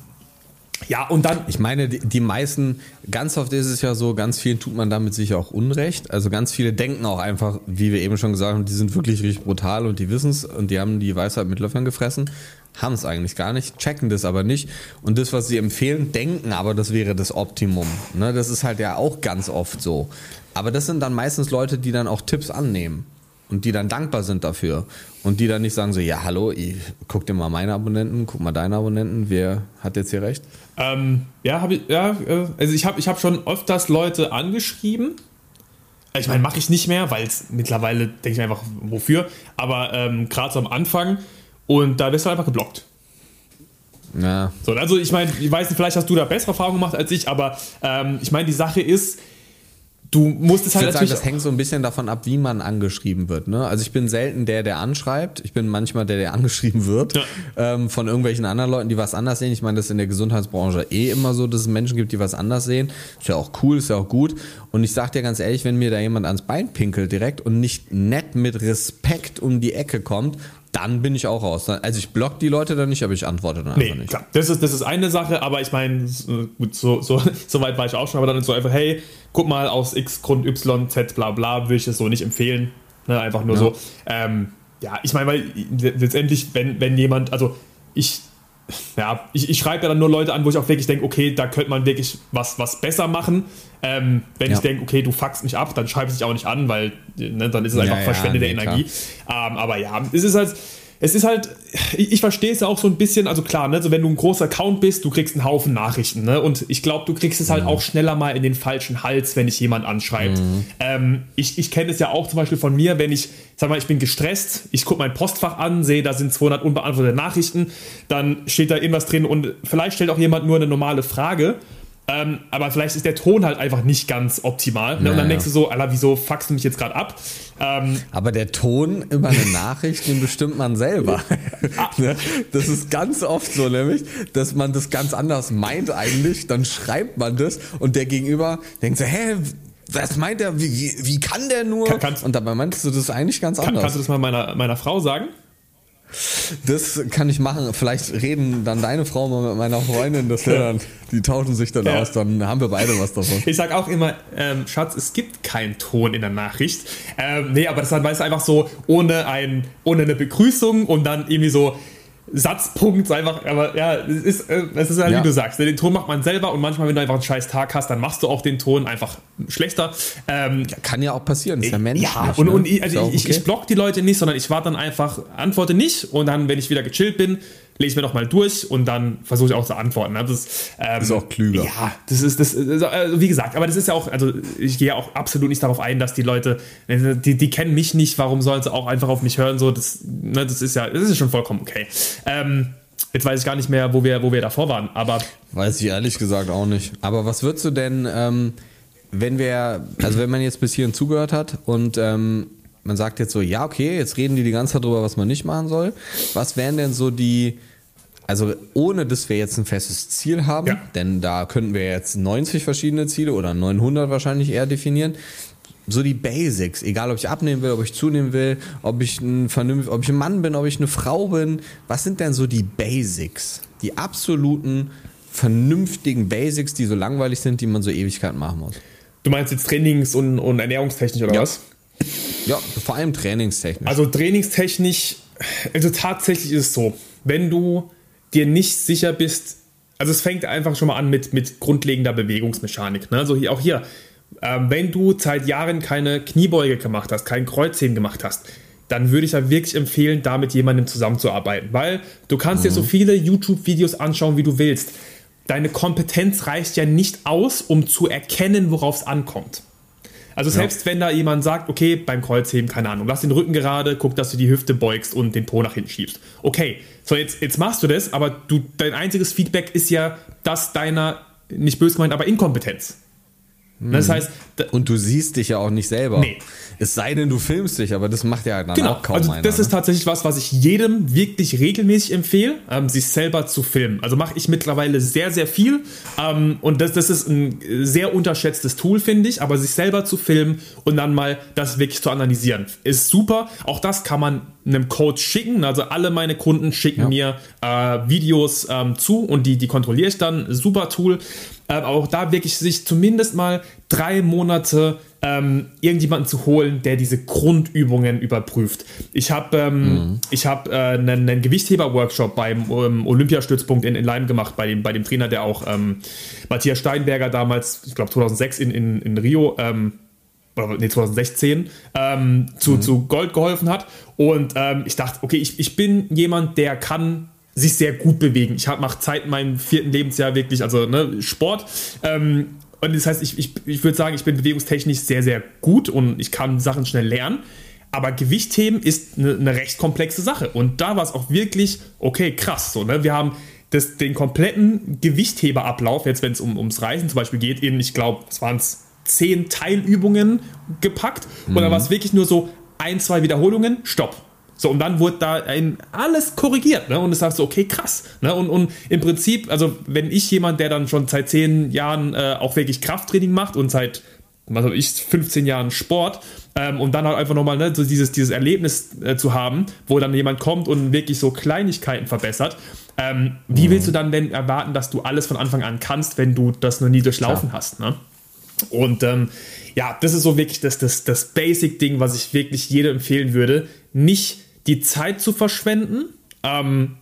ja, und dann. Ich meine, die, die, meisten, ganz oft ist es ja so, ganz vielen tut man damit sicher auch Unrecht. Also ganz viele denken auch einfach, wie wir eben schon gesagt haben, die sind wirklich richtig brutal und die wissen es und die haben die Weisheit mit Löffeln gefressen, haben es eigentlich gar nicht, checken das aber nicht. Und das, was sie empfehlen, denken aber, das wäre das Optimum. Ne, das ist halt ja auch ganz oft so. Aber das sind dann meistens Leute, die dann auch Tipps annehmen und die dann dankbar sind dafür und die dann nicht sagen so, ja hallo, ich, guck dir mal meine Abonnenten, guck mal deine Abonnenten, wer hat jetzt hier recht? Ähm, ja, habe ich, ja, äh, also ich habe ich hab schon öfters Leute angeschrieben. Ich meine, mache ich nicht mehr, weil es mittlerweile denke ich einfach, wofür. Aber ähm, gerade so am Anfang und da wirst du einfach geblockt. Ja. So, also ich meine, ich weiß nicht, vielleicht hast du da bessere Erfahrungen gemacht als ich, aber ähm, ich meine, die Sache ist, du musst es halt ich natürlich. Sagen, das hängt so ein bisschen davon ab, wie man angeschrieben wird. Ne? Also ich bin selten der, der anschreibt. Ich bin manchmal der, der angeschrieben wird ja. ähm, von irgendwelchen anderen Leuten, die was anders sehen. Ich meine, das ist in der Gesundheitsbranche eh immer so, dass es Menschen gibt, die was anders sehen. Ist ja auch cool, ist ja auch gut. Und ich sag dir ganz ehrlich, wenn mir da jemand ans Bein pinkelt direkt und nicht nett mit Respekt um die Ecke kommt, dann bin ich auch raus. Also ich block die Leute dann nicht, aber ich antworte dann nee, einfach nicht. Klar. Das ist, das ist eine Sache, aber ich meine, gut, so, so, so weit war ich auch schon, aber dann ist so einfach, hey, guck mal, aus X Grund Y, Z, bla bla, würde ich es so nicht empfehlen. Ne, einfach nur ja. so. Ähm, ja, ich meine, weil letztendlich, wenn, wenn jemand, also ich, ja, ich, ich schreibe ja dann nur Leute an, wo ich auch wirklich denke, okay, da könnte man wirklich was, was besser machen. Ähm, wenn ja. ich denke, okay, du fuckst mich ab, dann schreibe ich dich auch nicht an, weil ne, dann ist es einfach ja, verschwendete nee, Energie. Ähm, aber ja, es ist halt, es ist halt, ich, ich verstehe es ja auch so ein bisschen, also klar, ne, also wenn du ein großer Account bist, du kriegst einen Haufen Nachrichten, ne? Und ich glaube, du kriegst es halt mhm. auch schneller mal in den falschen Hals, wenn dich jemand anschreibt. Mhm. Ähm, ich ich kenne es ja auch zum Beispiel von mir, wenn ich, sag mal, ich bin gestresst, ich gucke mein Postfach an, sehe, da sind 200 unbeantwortete Nachrichten, dann steht da irgendwas drin und vielleicht stellt auch jemand nur eine normale Frage ähm, aber vielleicht ist der Ton halt einfach nicht ganz optimal. Ne? Ja, und dann denkst du so, Alter, wieso fuckst du mich jetzt gerade ab? Ähm, aber der Ton über eine Nachricht, den bestimmt man selber. Ah. Ne? das ist ganz oft so, nämlich, dass man das ganz anders meint eigentlich. Dann schreibt man das und der Gegenüber denkt so, hä, was meint er? Wie, wie kann der nur? Kann, und dabei meinst du das eigentlich ganz anders. Kannst du das mal meiner, meiner Frau sagen? Das kann ich machen. Vielleicht reden dann deine Frau mal mit meiner Freundin, das dann, die tauschen sich dann ja. aus, dann haben wir beide was davon. Ich sag auch immer, ähm, Schatz, es gibt keinen Ton in der Nachricht. Ähm, nee, aber das ist einfach so, ohne, ein, ohne eine Begrüßung und dann irgendwie so, Satzpunkt einfach, aber ja, es ist, äh, es ist halt, ja. wie du sagst, den Ton macht man selber und manchmal, wenn du einfach einen scheiß Tag hast, dann machst du auch den Ton einfach schlechter. Ähm, ja, kann ja auch passieren, ist ja menschlich. Ja, und, ne? und ich, also ich, okay. ich block die Leute nicht, sondern ich warte dann einfach, antworte nicht und dann, wenn ich wieder gechillt bin, lese ich mir nochmal durch und dann versuche ich auch zu antworten. Ne? Das, ähm, ist auch klüger. Ja, das ist, das, also wie gesagt, aber das ist ja auch, also ich gehe auch absolut nicht darauf ein, dass die Leute, die, die kennen mich nicht, warum sollen sie auch einfach auf mich hören? So, das, ne, das ist ja, das ist schon vollkommen okay. Ähm, Jetzt weiß ich gar nicht mehr, wo wir, wo wir davor waren, aber. Weiß ich ehrlich gesagt auch nicht. Aber was würdest du denn, ähm, wenn wir, also wenn man jetzt bis hierhin zugehört hat und ähm, man sagt jetzt so, ja, okay, jetzt reden die die ganze Zeit darüber, was man nicht machen soll. Was wären denn so die, also ohne dass wir jetzt ein festes Ziel haben, ja. denn da könnten wir jetzt 90 verschiedene Ziele oder 900 wahrscheinlich eher definieren. So die Basics, egal ob ich abnehmen will, ob ich zunehmen will, ob ich ein vernünftig, ob ich ein Mann bin, ob ich eine Frau bin. Was sind denn so die Basics? Die absoluten vernünftigen Basics, die so langweilig sind, die man so Ewigkeiten machen muss. Du meinst jetzt Trainings- und, und Ernährungstechnisch oder ja. was? Ja, vor allem trainingstechnisch. Also trainingstechnisch, also tatsächlich ist es so, wenn du dir nicht sicher bist, also es fängt einfach schon mal an mit, mit grundlegender Bewegungsmechanik. Ne? Also hier, auch hier, ähm, wenn du seit Jahren keine Kniebeuge gemacht hast, kein Kreuzheben gemacht hast, dann würde ich ja wirklich empfehlen, da mit jemandem zusammenzuarbeiten. Weil du kannst mhm. dir so mhm. viele YouTube-Videos anschauen, wie du willst. Deine Kompetenz reicht ja nicht aus, um zu erkennen, worauf es ankommt. Also selbst ja. wenn da jemand sagt, okay, beim Kreuzheben, keine Ahnung, lass den Rücken gerade, guck, dass du die Hüfte beugst und den Po nach hinten schiebst. Okay, so jetzt, jetzt machst du das, aber du, dein einziges Feedback ist ja das deiner, nicht böse gemeint, aber Inkompetenz. Das mhm. heißt, und du siehst dich ja auch nicht selber. Nee. Es sei denn, du filmst dich, aber das macht ja dann genau. auch kaum also einer. Das ne? ist tatsächlich was, was ich jedem wirklich regelmäßig empfehle, ähm, sich selber zu filmen. Also mache ich mittlerweile sehr, sehr viel. Ähm, und das, das ist ein sehr unterschätztes Tool, finde ich. Aber sich selber zu filmen und dann mal das wirklich zu analysieren, ist super. Auch das kann man einem Coach schicken. Also alle meine Kunden schicken ja. mir äh, Videos ähm, zu und die, die kontrolliere ich dann. Super Tool. Äh, aber auch da wirklich sich zumindest mal drei Monate ähm, irgendjemanden zu holen, der diese Grundübungen überprüft. Ich habe ähm, mhm. ich hab, äh, einen, einen Gewichtheber-Workshop beim ähm, Olympiastützpunkt in, in Leim gemacht, bei dem, bei dem Trainer, der auch ähm, Matthias Steinberger damals, ich glaube 2006 in, in, in Rio, ähm, oder nee, 2016, ähm, zu, mhm. zu Gold geholfen hat. Und ähm, ich dachte, okay, ich, ich bin jemand, der kann sich sehr gut bewegen. Ich mache seit meinem vierten Lebensjahr wirklich, also ne, Sport. Ähm, und das heißt, ich, ich, ich würde sagen, ich bin bewegungstechnisch sehr, sehr gut und ich kann Sachen schnell lernen. Aber Gewichtheben ist eine, eine recht komplexe Sache. Und da war es auch wirklich, okay, krass. So, ne? Wir haben das, den kompletten Gewichtheberablauf, jetzt wenn es um, ums Reisen zum Beispiel geht, in, ich glaube, es waren zehn Teilübungen gepackt. Mhm. Und dann war es wirklich nur so ein, zwei Wiederholungen, stopp. So, und dann wurde da ein, alles korrigiert, ne? Und es sagst du, okay, krass. Ne? Und, und im Prinzip, also wenn ich jemand, der dann schon seit zehn Jahren äh, auch wirklich Krafttraining macht und seit was weiß ich, 15 Jahren Sport ähm, und dann halt einfach nochmal ne, so dieses, dieses Erlebnis äh, zu haben, wo dann jemand kommt und wirklich so Kleinigkeiten verbessert. Ähm, wie mhm. willst du dann denn erwarten, dass du alles von Anfang an kannst, wenn du das noch nie durchlaufen Klar. hast? Ne? Und ähm, ja, das ist so wirklich das, das, das Basic-Ding, was ich wirklich jedem empfehlen würde. Nicht die Zeit zu verschwenden ähm,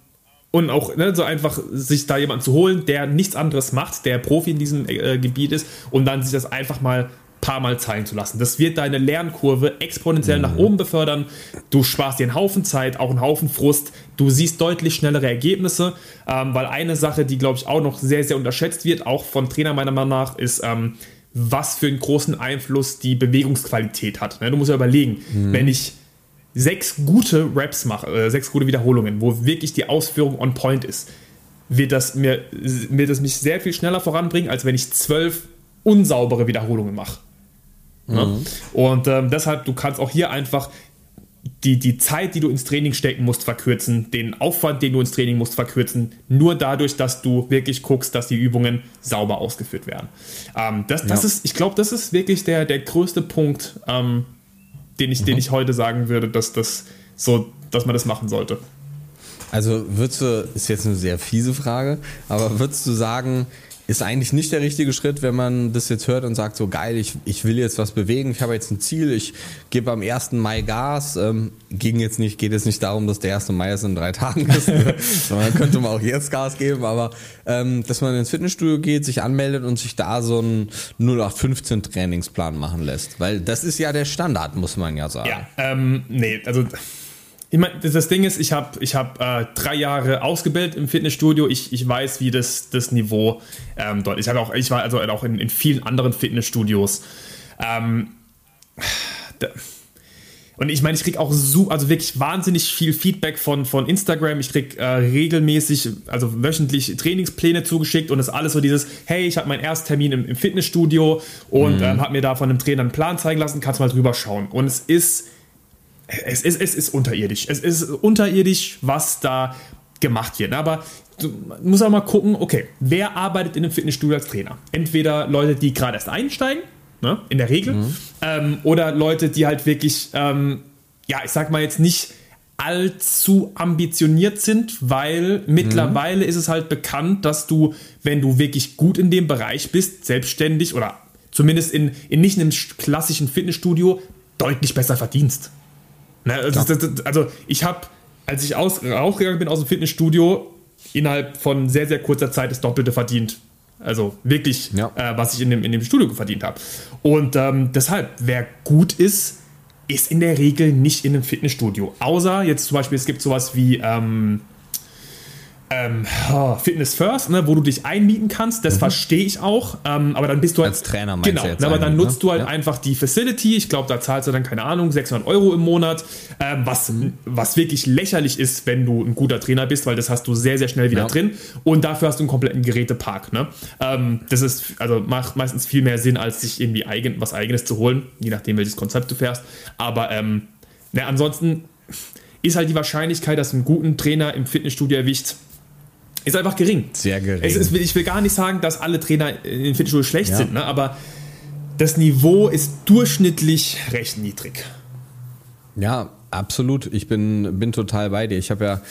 und auch ne, so einfach sich da jemanden zu holen, der nichts anderes macht, der Profi in diesem äh, Gebiet ist und dann sich das einfach mal paar Mal zeigen zu lassen. Das wird deine Lernkurve exponentiell mhm. nach oben befördern. Du sparst dir einen Haufen Zeit, auch einen Haufen Frust. Du siehst deutlich schnellere Ergebnisse, ähm, weil eine Sache, die glaube ich auch noch sehr, sehr unterschätzt wird, auch von Trainer meiner Meinung nach, ist, ähm, was für einen großen Einfluss die Bewegungsqualität hat. Ne? Du musst ja überlegen, mhm. wenn ich sechs gute Raps mache, äh, sechs gute Wiederholungen, wo wirklich die Ausführung on point ist, wird das, mir, wird das mich sehr viel schneller voranbringen, als wenn ich zwölf unsaubere Wiederholungen mache. Ne? Mhm. Und ähm, deshalb, du kannst auch hier einfach die, die Zeit, die du ins Training stecken musst, verkürzen, den Aufwand, den du ins Training musst, verkürzen, nur dadurch, dass du wirklich guckst, dass die Übungen sauber ausgeführt werden. Ähm, das, das ja. ist, ich glaube, das ist wirklich der, der größte Punkt, ähm, den ich, mhm. den ich heute sagen würde, dass das so, dass man das machen sollte. Also würdest du, ist jetzt eine sehr fiese Frage, aber würdest du sagen, ist eigentlich nicht der richtige Schritt, wenn man das jetzt hört und sagt, so geil, ich, ich will jetzt was bewegen, ich habe jetzt ein Ziel, ich gebe am 1. Mai Gas. Ähm, ging jetzt nicht, geht jetzt nicht darum, dass der 1. Mai jetzt in drei Tagen ist, sondern könnte man auch jetzt Gas geben, aber ähm, dass man ins Fitnessstudio geht, sich anmeldet und sich da so einen 0815 Trainingsplan machen lässt. Weil das ist ja der Standard, muss man ja sagen. Ja, ähm, nee, also ich meine, das Ding ist, ich habe ich hab, äh, drei Jahre ausgebildet im Fitnessstudio. Ich, ich weiß, wie das, das Niveau ähm, dort ist. Ich, auch, ich war also auch in, in vielen anderen Fitnessstudios. Ähm, da, und ich meine, ich kriege auch so, also wirklich wahnsinnig viel Feedback von, von Instagram. Ich kriege äh, regelmäßig, also wöchentlich Trainingspläne zugeschickt und das ist alles so dieses, hey, ich habe meinen Ersttermin im, im Fitnessstudio und mhm. ähm, habe mir da von einem Trainer einen Plan zeigen lassen, kannst mal drüber schauen. Und es ist es ist, es ist unterirdisch. Es ist unterirdisch, was da gemacht wird. Aber du musst auch mal gucken, okay, wer arbeitet in einem Fitnessstudio als Trainer? Entweder Leute, die gerade erst einsteigen, ne, in der Regel, mhm. ähm, oder Leute, die halt wirklich, ähm, ja, ich sag mal jetzt nicht allzu ambitioniert sind, weil mittlerweile mhm. ist es halt bekannt, dass du, wenn du wirklich gut in dem Bereich bist, selbstständig oder zumindest in, in nicht einem klassischen Fitnessstudio, deutlich besser verdienst. Ne, also, das, das, also, ich habe, als ich aus, rausgegangen bin aus dem Fitnessstudio, innerhalb von sehr, sehr kurzer Zeit das Doppelte verdient. Also wirklich, ja. äh, was ich in dem, in dem Studio verdient habe. Und ähm, deshalb, wer gut ist, ist in der Regel nicht in einem Fitnessstudio. Außer jetzt zum Beispiel, es gibt sowas wie ähm, ähm, oh, Fitness First, ne, wo du dich einmieten kannst, das mhm. verstehe ich auch. Ähm, aber dann bist du halt. Als Trainer meinst Genau, jetzt aber dann nutzt ne? du halt ja. einfach die Facility. Ich glaube, da zahlst du dann, keine Ahnung, 600 Euro im Monat. Ähm, was, mhm. was wirklich lächerlich ist, wenn du ein guter Trainer bist, weil das hast du sehr, sehr schnell wieder ja. drin. Und dafür hast du einen kompletten Gerätepark. Ne? Ähm, das ist, also macht meistens viel mehr Sinn, als sich irgendwie eigen, was Eigenes zu holen, je nachdem, welches Konzept du fährst. Aber ähm, ne, ansonsten ist halt die Wahrscheinlichkeit, dass ein guten Trainer im Fitnessstudio erwischt, ist einfach gering. Sehr gering. Ist, ich will gar nicht sagen, dass alle Trainer in Fitnessstudio schlecht ja. sind, ne? aber das Niveau ist durchschnittlich recht niedrig. Ja, absolut. Ich bin, bin total bei dir. Ich habe ja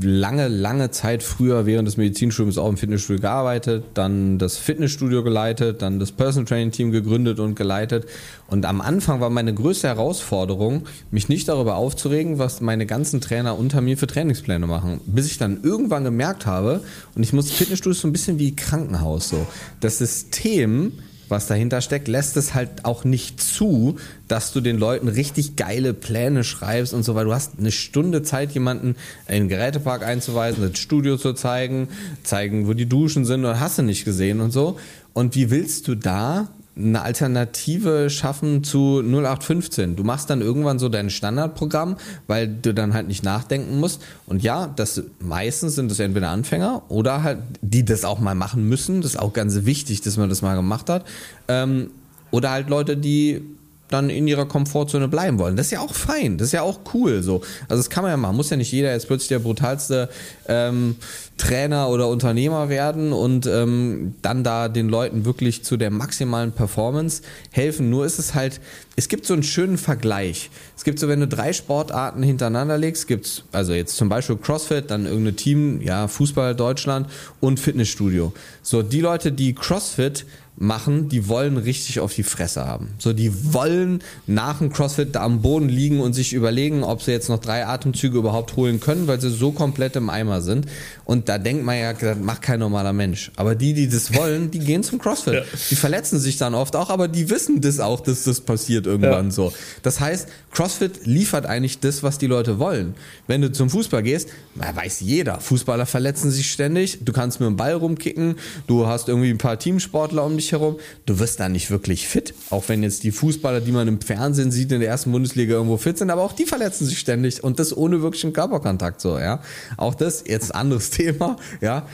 lange, lange Zeit früher während des Medizinstudiums auch im Fitnessstudio gearbeitet, dann das Fitnessstudio geleitet, dann das Personal Training Team gegründet und geleitet. Und am Anfang war meine größte Herausforderung, mich nicht darüber aufzuregen, was meine ganzen Trainer unter mir für Trainingspläne machen. Bis ich dann irgendwann gemerkt habe, und ich muss Fitnessstudio so ein bisschen wie Krankenhaus so. Das System was dahinter steckt, lässt es halt auch nicht zu, dass du den Leuten richtig geile Pläne schreibst und so, weil du hast eine Stunde Zeit, jemanden in den Gerätepark einzuweisen, das Studio zu zeigen, zeigen, wo die Duschen sind und hast du nicht gesehen und so. Und wie willst du da eine Alternative schaffen zu 0815. Du machst dann irgendwann so dein Standardprogramm, weil du dann halt nicht nachdenken musst. Und ja, das meistens sind das entweder Anfänger oder halt, die das auch mal machen müssen. Das ist auch ganz wichtig, dass man das mal gemacht hat. Ähm, oder halt Leute, die dann in ihrer Komfortzone bleiben wollen. Das ist ja auch fein, das ist ja auch cool so. Also das kann man ja machen. Muss ja nicht jeder jetzt plötzlich der brutalste ähm, Trainer oder Unternehmer werden und ähm, dann da den Leuten wirklich zu der maximalen Performance helfen. Nur ist es halt, es gibt so einen schönen Vergleich. Es gibt so, wenn du drei Sportarten hintereinander legst, gibt's also jetzt zum Beispiel CrossFit, dann irgendein Team, ja Fußball Deutschland und Fitnessstudio. So die Leute, die CrossFit machen, die wollen richtig auf die Fresse haben. So, die wollen nach dem CrossFit da am Boden liegen und sich überlegen, ob sie jetzt noch drei Atemzüge überhaupt holen können, weil sie so komplett im Eimer sind. Und da denkt man ja, das macht kein normaler Mensch. Aber die, die das wollen, die gehen zum CrossFit. Ja. Die verletzen sich dann oft auch, aber die wissen das auch, dass das passiert irgendwann ja. so. Das heißt, CrossFit liefert eigentlich das, was die Leute wollen. Wenn du zum Fußball gehst, weiß jeder, Fußballer verletzen sich ständig, du kannst mit dem Ball rumkicken, du hast irgendwie ein paar Teamsportler um dich herum, du wirst da nicht wirklich fit. Auch wenn jetzt die Fußballer, die man im Fernsehen sieht, in der ersten Bundesliga irgendwo fit sind, aber auch die verletzen sich ständig und das ohne wirklichen Körperkontakt so, ja. Auch das jetzt ein anderes Thema, ja.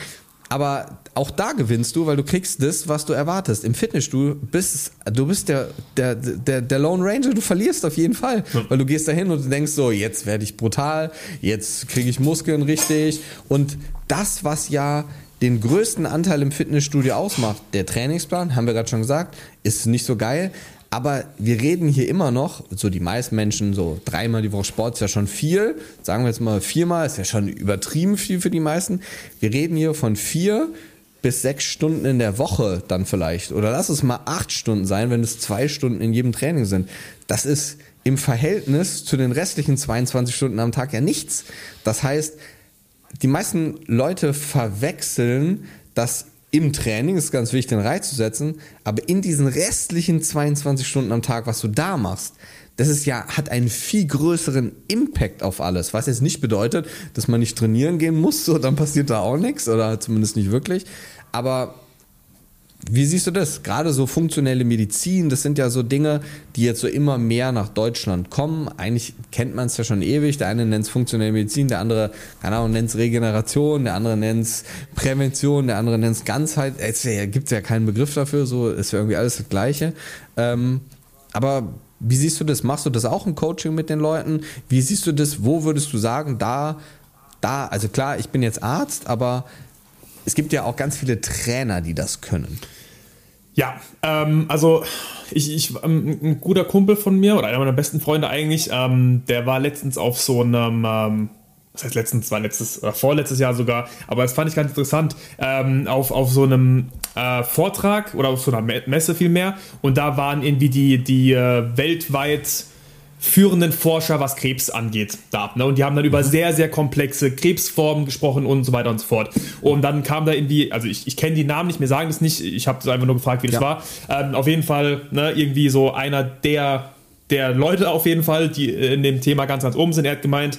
Aber auch da gewinnst du, weil du kriegst das, was du erwartest. Im Fitnessstudio bist du bist der, der, der, der Lone Ranger, du verlierst auf jeden Fall. Weil du gehst dahin und du denkst so, jetzt werde ich brutal, jetzt kriege ich Muskeln richtig. Und das, was ja den größten Anteil im Fitnessstudio ausmacht, der Trainingsplan, haben wir gerade schon gesagt, ist nicht so geil. Aber wir reden hier immer noch, so die meisten Menschen, so dreimal die Woche Sport ist ja schon viel. Sagen wir jetzt mal viermal, ist ja schon übertrieben viel für die meisten. Wir reden hier von vier bis sechs Stunden in der Woche dann vielleicht. Oder lass es mal acht Stunden sein, wenn es zwei Stunden in jedem Training sind. Das ist im Verhältnis zu den restlichen 22 Stunden am Tag ja nichts. Das heißt, die meisten Leute verwechseln das im Training, ist ganz wichtig, den Reiz zu setzen, aber in diesen restlichen 22 Stunden am Tag, was du da machst, das ist ja, hat einen viel größeren Impact auf alles. Was jetzt nicht bedeutet, dass man nicht trainieren gehen muss, so dann passiert da auch nichts oder zumindest nicht wirklich. Aber wie siehst du das? Gerade so funktionelle Medizin, das sind ja so Dinge, die jetzt so immer mehr nach Deutschland kommen. Eigentlich kennt man es ja schon ewig. Der eine nennt es funktionelle Medizin, der andere, keine Ahnung, nennt es Regeneration, der andere nennt es Prävention, der andere nennt es Ganzheit. Es gibt ja keinen Begriff dafür, so ist ja irgendwie alles das Gleiche. Ähm, aber wie siehst du das? Machst du das auch im Coaching mit den Leuten? Wie siehst du das? Wo würdest du sagen, da, da, also klar, ich bin jetzt Arzt, aber es gibt ja auch ganz viele Trainer, die das können. Ja, ähm, also ich, ich ähm, ein guter Kumpel von mir oder einer meiner besten Freunde eigentlich, ähm, der war letztens auf so einem, ähm, das heißt letztens, war letztes oder vorletztes Jahr sogar, aber das fand ich ganz interessant, ähm, auf, auf so einem äh, Vortrag oder auf so einer Messe vielmehr und da waren irgendwie die, die äh, weltweit führenden Forscher, was Krebs angeht, da. Ne? Und die haben dann über mhm. sehr, sehr komplexe Krebsformen gesprochen und so weiter und so fort. Und dann kam da irgendwie, also ich, ich kenne die Namen nicht, mir sagen das nicht, ich habe einfach nur gefragt, wie das ja. war. Ähm, auf jeden Fall ne, irgendwie so einer der, der Leute auf jeden Fall, die in dem Thema ganz, ganz oben sind. Er hat gemeint,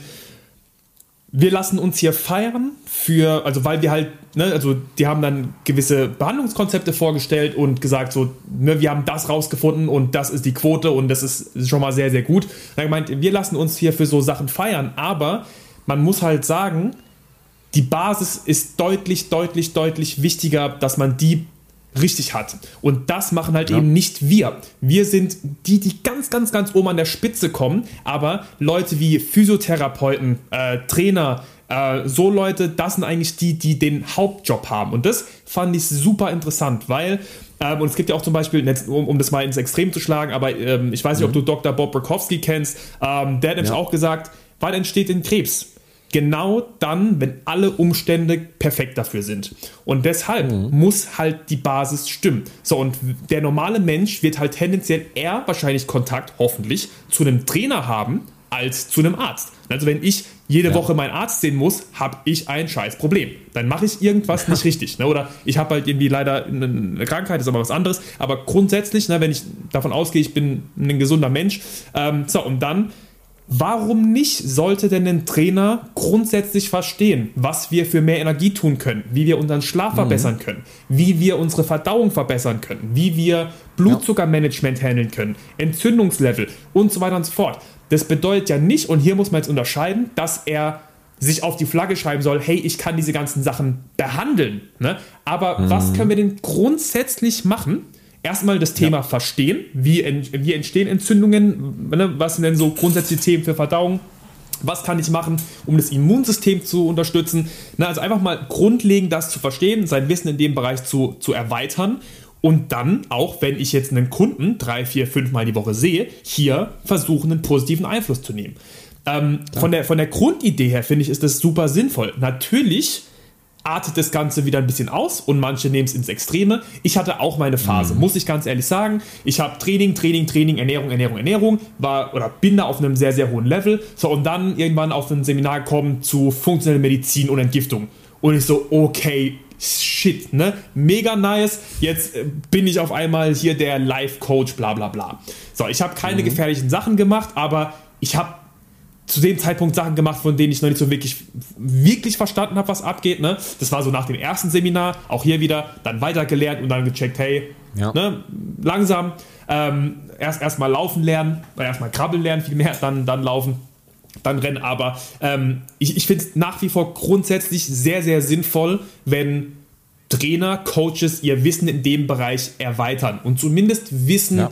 wir lassen uns hier feiern für, also weil wir halt, ne, also die haben dann gewisse Behandlungskonzepte vorgestellt und gesagt, so, ne, wir haben das rausgefunden und das ist die Quote und das ist schon mal sehr, sehr gut. Er gemeint, wir lassen uns hier für so Sachen feiern, aber man muss halt sagen, die Basis ist deutlich, deutlich, deutlich wichtiger, dass man die richtig hat. Und das machen halt ja. eben nicht wir. Wir sind die, die ganz, ganz, ganz oben an der Spitze kommen, aber Leute wie Physiotherapeuten, äh, Trainer, äh, so Leute, das sind eigentlich die, die den Hauptjob haben. Und das fand ich super interessant, weil ähm, und es gibt ja auch zum Beispiel, um, um das mal ins Extrem zu schlagen, aber ähm, ich weiß nicht, mhm. ob du Dr. Bob Burkowski kennst, ähm, der hat nämlich ja. auch gesagt, wann entsteht denn Krebs? Genau dann, wenn alle Umstände perfekt dafür sind. Und deshalb mhm. muss halt die Basis stimmen. So, und der normale Mensch wird halt tendenziell eher wahrscheinlich Kontakt, hoffentlich, zu einem Trainer haben, als zu einem Arzt. Also wenn ich jede ja. Woche meinen Arzt sehen muss, habe ich ein scheiß Problem. Dann mache ich irgendwas nicht richtig. Ne? Oder ich habe halt irgendwie leider eine Krankheit, ist aber was anderes. Aber grundsätzlich, ne, wenn ich davon ausgehe, ich bin ein gesunder Mensch, ähm, so, und dann Warum nicht sollte denn ein Trainer grundsätzlich verstehen, was wir für mehr Energie tun können, wie wir unseren Schlaf mhm. verbessern können, wie wir unsere Verdauung verbessern können, wie wir Blutzuckermanagement handeln können, Entzündungslevel und so weiter und so fort. Das bedeutet ja nicht, und hier muss man jetzt unterscheiden, dass er sich auf die Flagge schreiben soll, hey, ich kann diese ganzen Sachen behandeln. Ne? Aber mhm. was können wir denn grundsätzlich machen, erstmal das Thema ja. verstehen. Wie, wie entstehen Entzündungen? Ne? Was sind denn so grundsätzliche Themen für Verdauung? Was kann ich machen, um das Immunsystem zu unterstützen? Na, also einfach mal grundlegend das zu verstehen, sein Wissen in dem Bereich zu, zu erweitern und dann, auch wenn ich jetzt einen Kunden drei, vier, fünf Mal die Woche sehe, hier versuchen, einen positiven Einfluss zu nehmen. Ähm, von, der, von der Grundidee her finde ich, ist das super sinnvoll. Natürlich artet das Ganze wieder ein bisschen aus und manche nehmen es ins Extreme. Ich hatte auch meine Phase, mhm. muss ich ganz ehrlich sagen. Ich habe Training, Training, Training, Ernährung, Ernährung, Ernährung, war oder bin da auf einem sehr, sehr hohen Level. So, und dann irgendwann auf ein Seminar gekommen zu funktioneller Medizin und Entgiftung. Und ich so, okay, shit, ne? Mega nice. Jetzt äh, bin ich auf einmal hier der Life-Coach, bla bla bla. So, ich habe keine mhm. gefährlichen Sachen gemacht, aber ich habe zu dem Zeitpunkt Sachen gemacht, von denen ich noch nicht so wirklich, wirklich verstanden habe, was abgeht. Ne? Das war so nach dem ersten Seminar, auch hier wieder, dann weitergelernt und dann gecheckt, hey, ja. ne, langsam, ähm, erst erstmal laufen lernen, äh, erstmal krabbeln lernen, vielmehr, dann, dann laufen, dann rennen. Aber ähm, ich, ich finde es nach wie vor grundsätzlich sehr, sehr sinnvoll, wenn Trainer, Coaches ihr Wissen in dem Bereich erweitern und zumindest wissen, ja.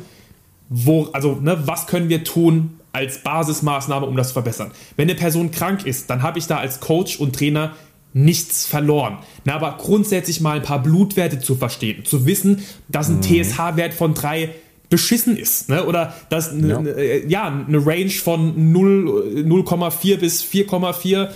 wo, also ne, was können wir tun, als Basismaßnahme, um das zu verbessern. Wenn eine Person krank ist, dann habe ich da als Coach und Trainer nichts verloren. Na, aber grundsätzlich mal ein paar Blutwerte zu verstehen, zu wissen, dass ein mhm. TSH-Wert von 3 beschissen ist, ne? oder dass eine, ja. Eine, ja, eine Range von 0,4 bis 4,4,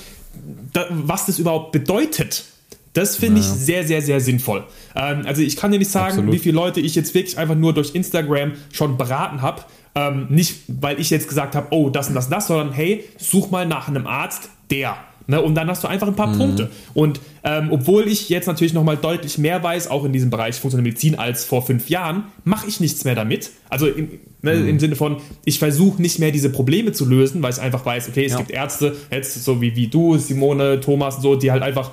da, was das überhaupt bedeutet. Das finde ja. ich sehr, sehr, sehr sinnvoll. Ähm, also ich kann dir nicht sagen, Absolut. wie viele Leute ich jetzt wirklich einfach nur durch Instagram schon beraten habe, ähm, nicht, weil ich jetzt gesagt habe, oh, das und das und das, sondern hey, such mal nach einem Arzt, der. Ne? Und dann hast du einfach ein paar mhm. Punkte. Und ähm, obwohl ich jetzt natürlich nochmal deutlich mehr weiß, auch in diesem Bereich funktionelle Medizin, als vor fünf Jahren, mache ich nichts mehr damit. Also im, ne, mhm. im Sinne von, ich versuche nicht mehr diese Probleme zu lösen, weil ich einfach weiß, okay, es ja. gibt Ärzte, jetzt so wie, wie du, Simone, Thomas und so, die halt einfach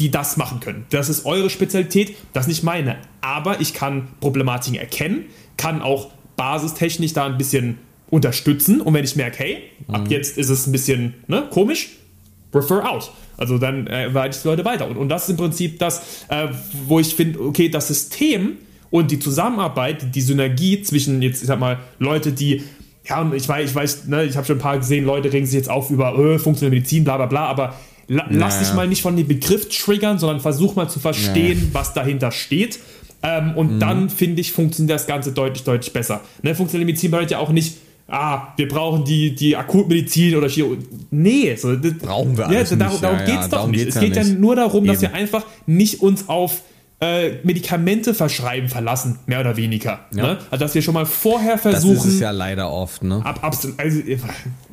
die das machen können. Das ist eure Spezialität, das ist nicht meine. Aber ich kann Problematiken erkennen, kann auch basistechnisch da ein bisschen unterstützen. Und wenn ich merke, hey, mhm. ab jetzt ist es ein bisschen ne, komisch, refer out. Also dann äh, weite ich die Leute weiter. Und, und das ist im Prinzip das, äh, wo ich finde, okay, das System und die Zusammenarbeit, die Synergie zwischen jetzt, ich sag mal, Leute, die ja, ich weiß, ich weiß, ne, ich habe schon ein paar gesehen, Leute regen sich jetzt auf über äh, funktionelle Medizin, bla bla bla, aber la, naja. lass dich mal nicht von dem Begriff triggern, sondern versuch mal zu verstehen, naja. was dahinter steht ähm, und mhm. dann, finde ich, funktioniert das Ganze deutlich, deutlich besser. Ne, funktionelle Medizin bedeutet ja auch nicht, ah, wir brauchen die, die Akutmedizin oder Chirurgie. Nee, so, das, brauchen wir alles ja, darum, darum ja, geht es ja, doch nicht. Es geht ja, nicht. nur darum, Eben. dass wir einfach nicht uns auf äh, Medikamente verschreiben verlassen, mehr oder weniger. Ja. Ne? Also dass wir schon mal vorher versuchen. Das ist es ja leider oft, ne? Ab, absolut. Also,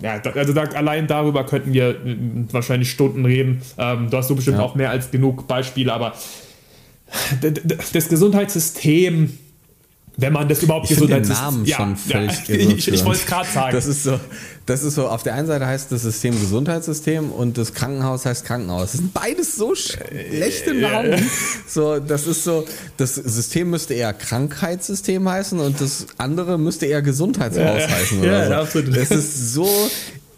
ja, also da, allein darüber könnten wir äh, wahrscheinlich Stunden reden. Ähm, du hast so bestimmt ja. auch mehr als genug Beispiele, aber das Gesundheitssystem wenn man das überhaupt ich den Namen ja, schon völlig ja, Ich, ich wollte es gerade sagen. Das ist so, das ist so. Auf der einen Seite heißt das System Gesundheitssystem und das Krankenhaus heißt Krankenhaus. Das sind beides so schlechte Namen. So, das ist so. Das System müsste eher Krankheitssystem heißen und das andere müsste eher Gesundheitshaus ja, heißen oder ja, so. Absolut. Das ist so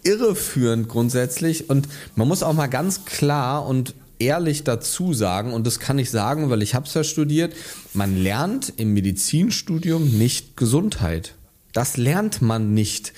irreführend grundsätzlich und man muss auch mal ganz klar und ehrlich dazu sagen, und das kann ich sagen, weil ich habe es ja studiert, man lernt im Medizinstudium nicht Gesundheit. Das lernt man nicht.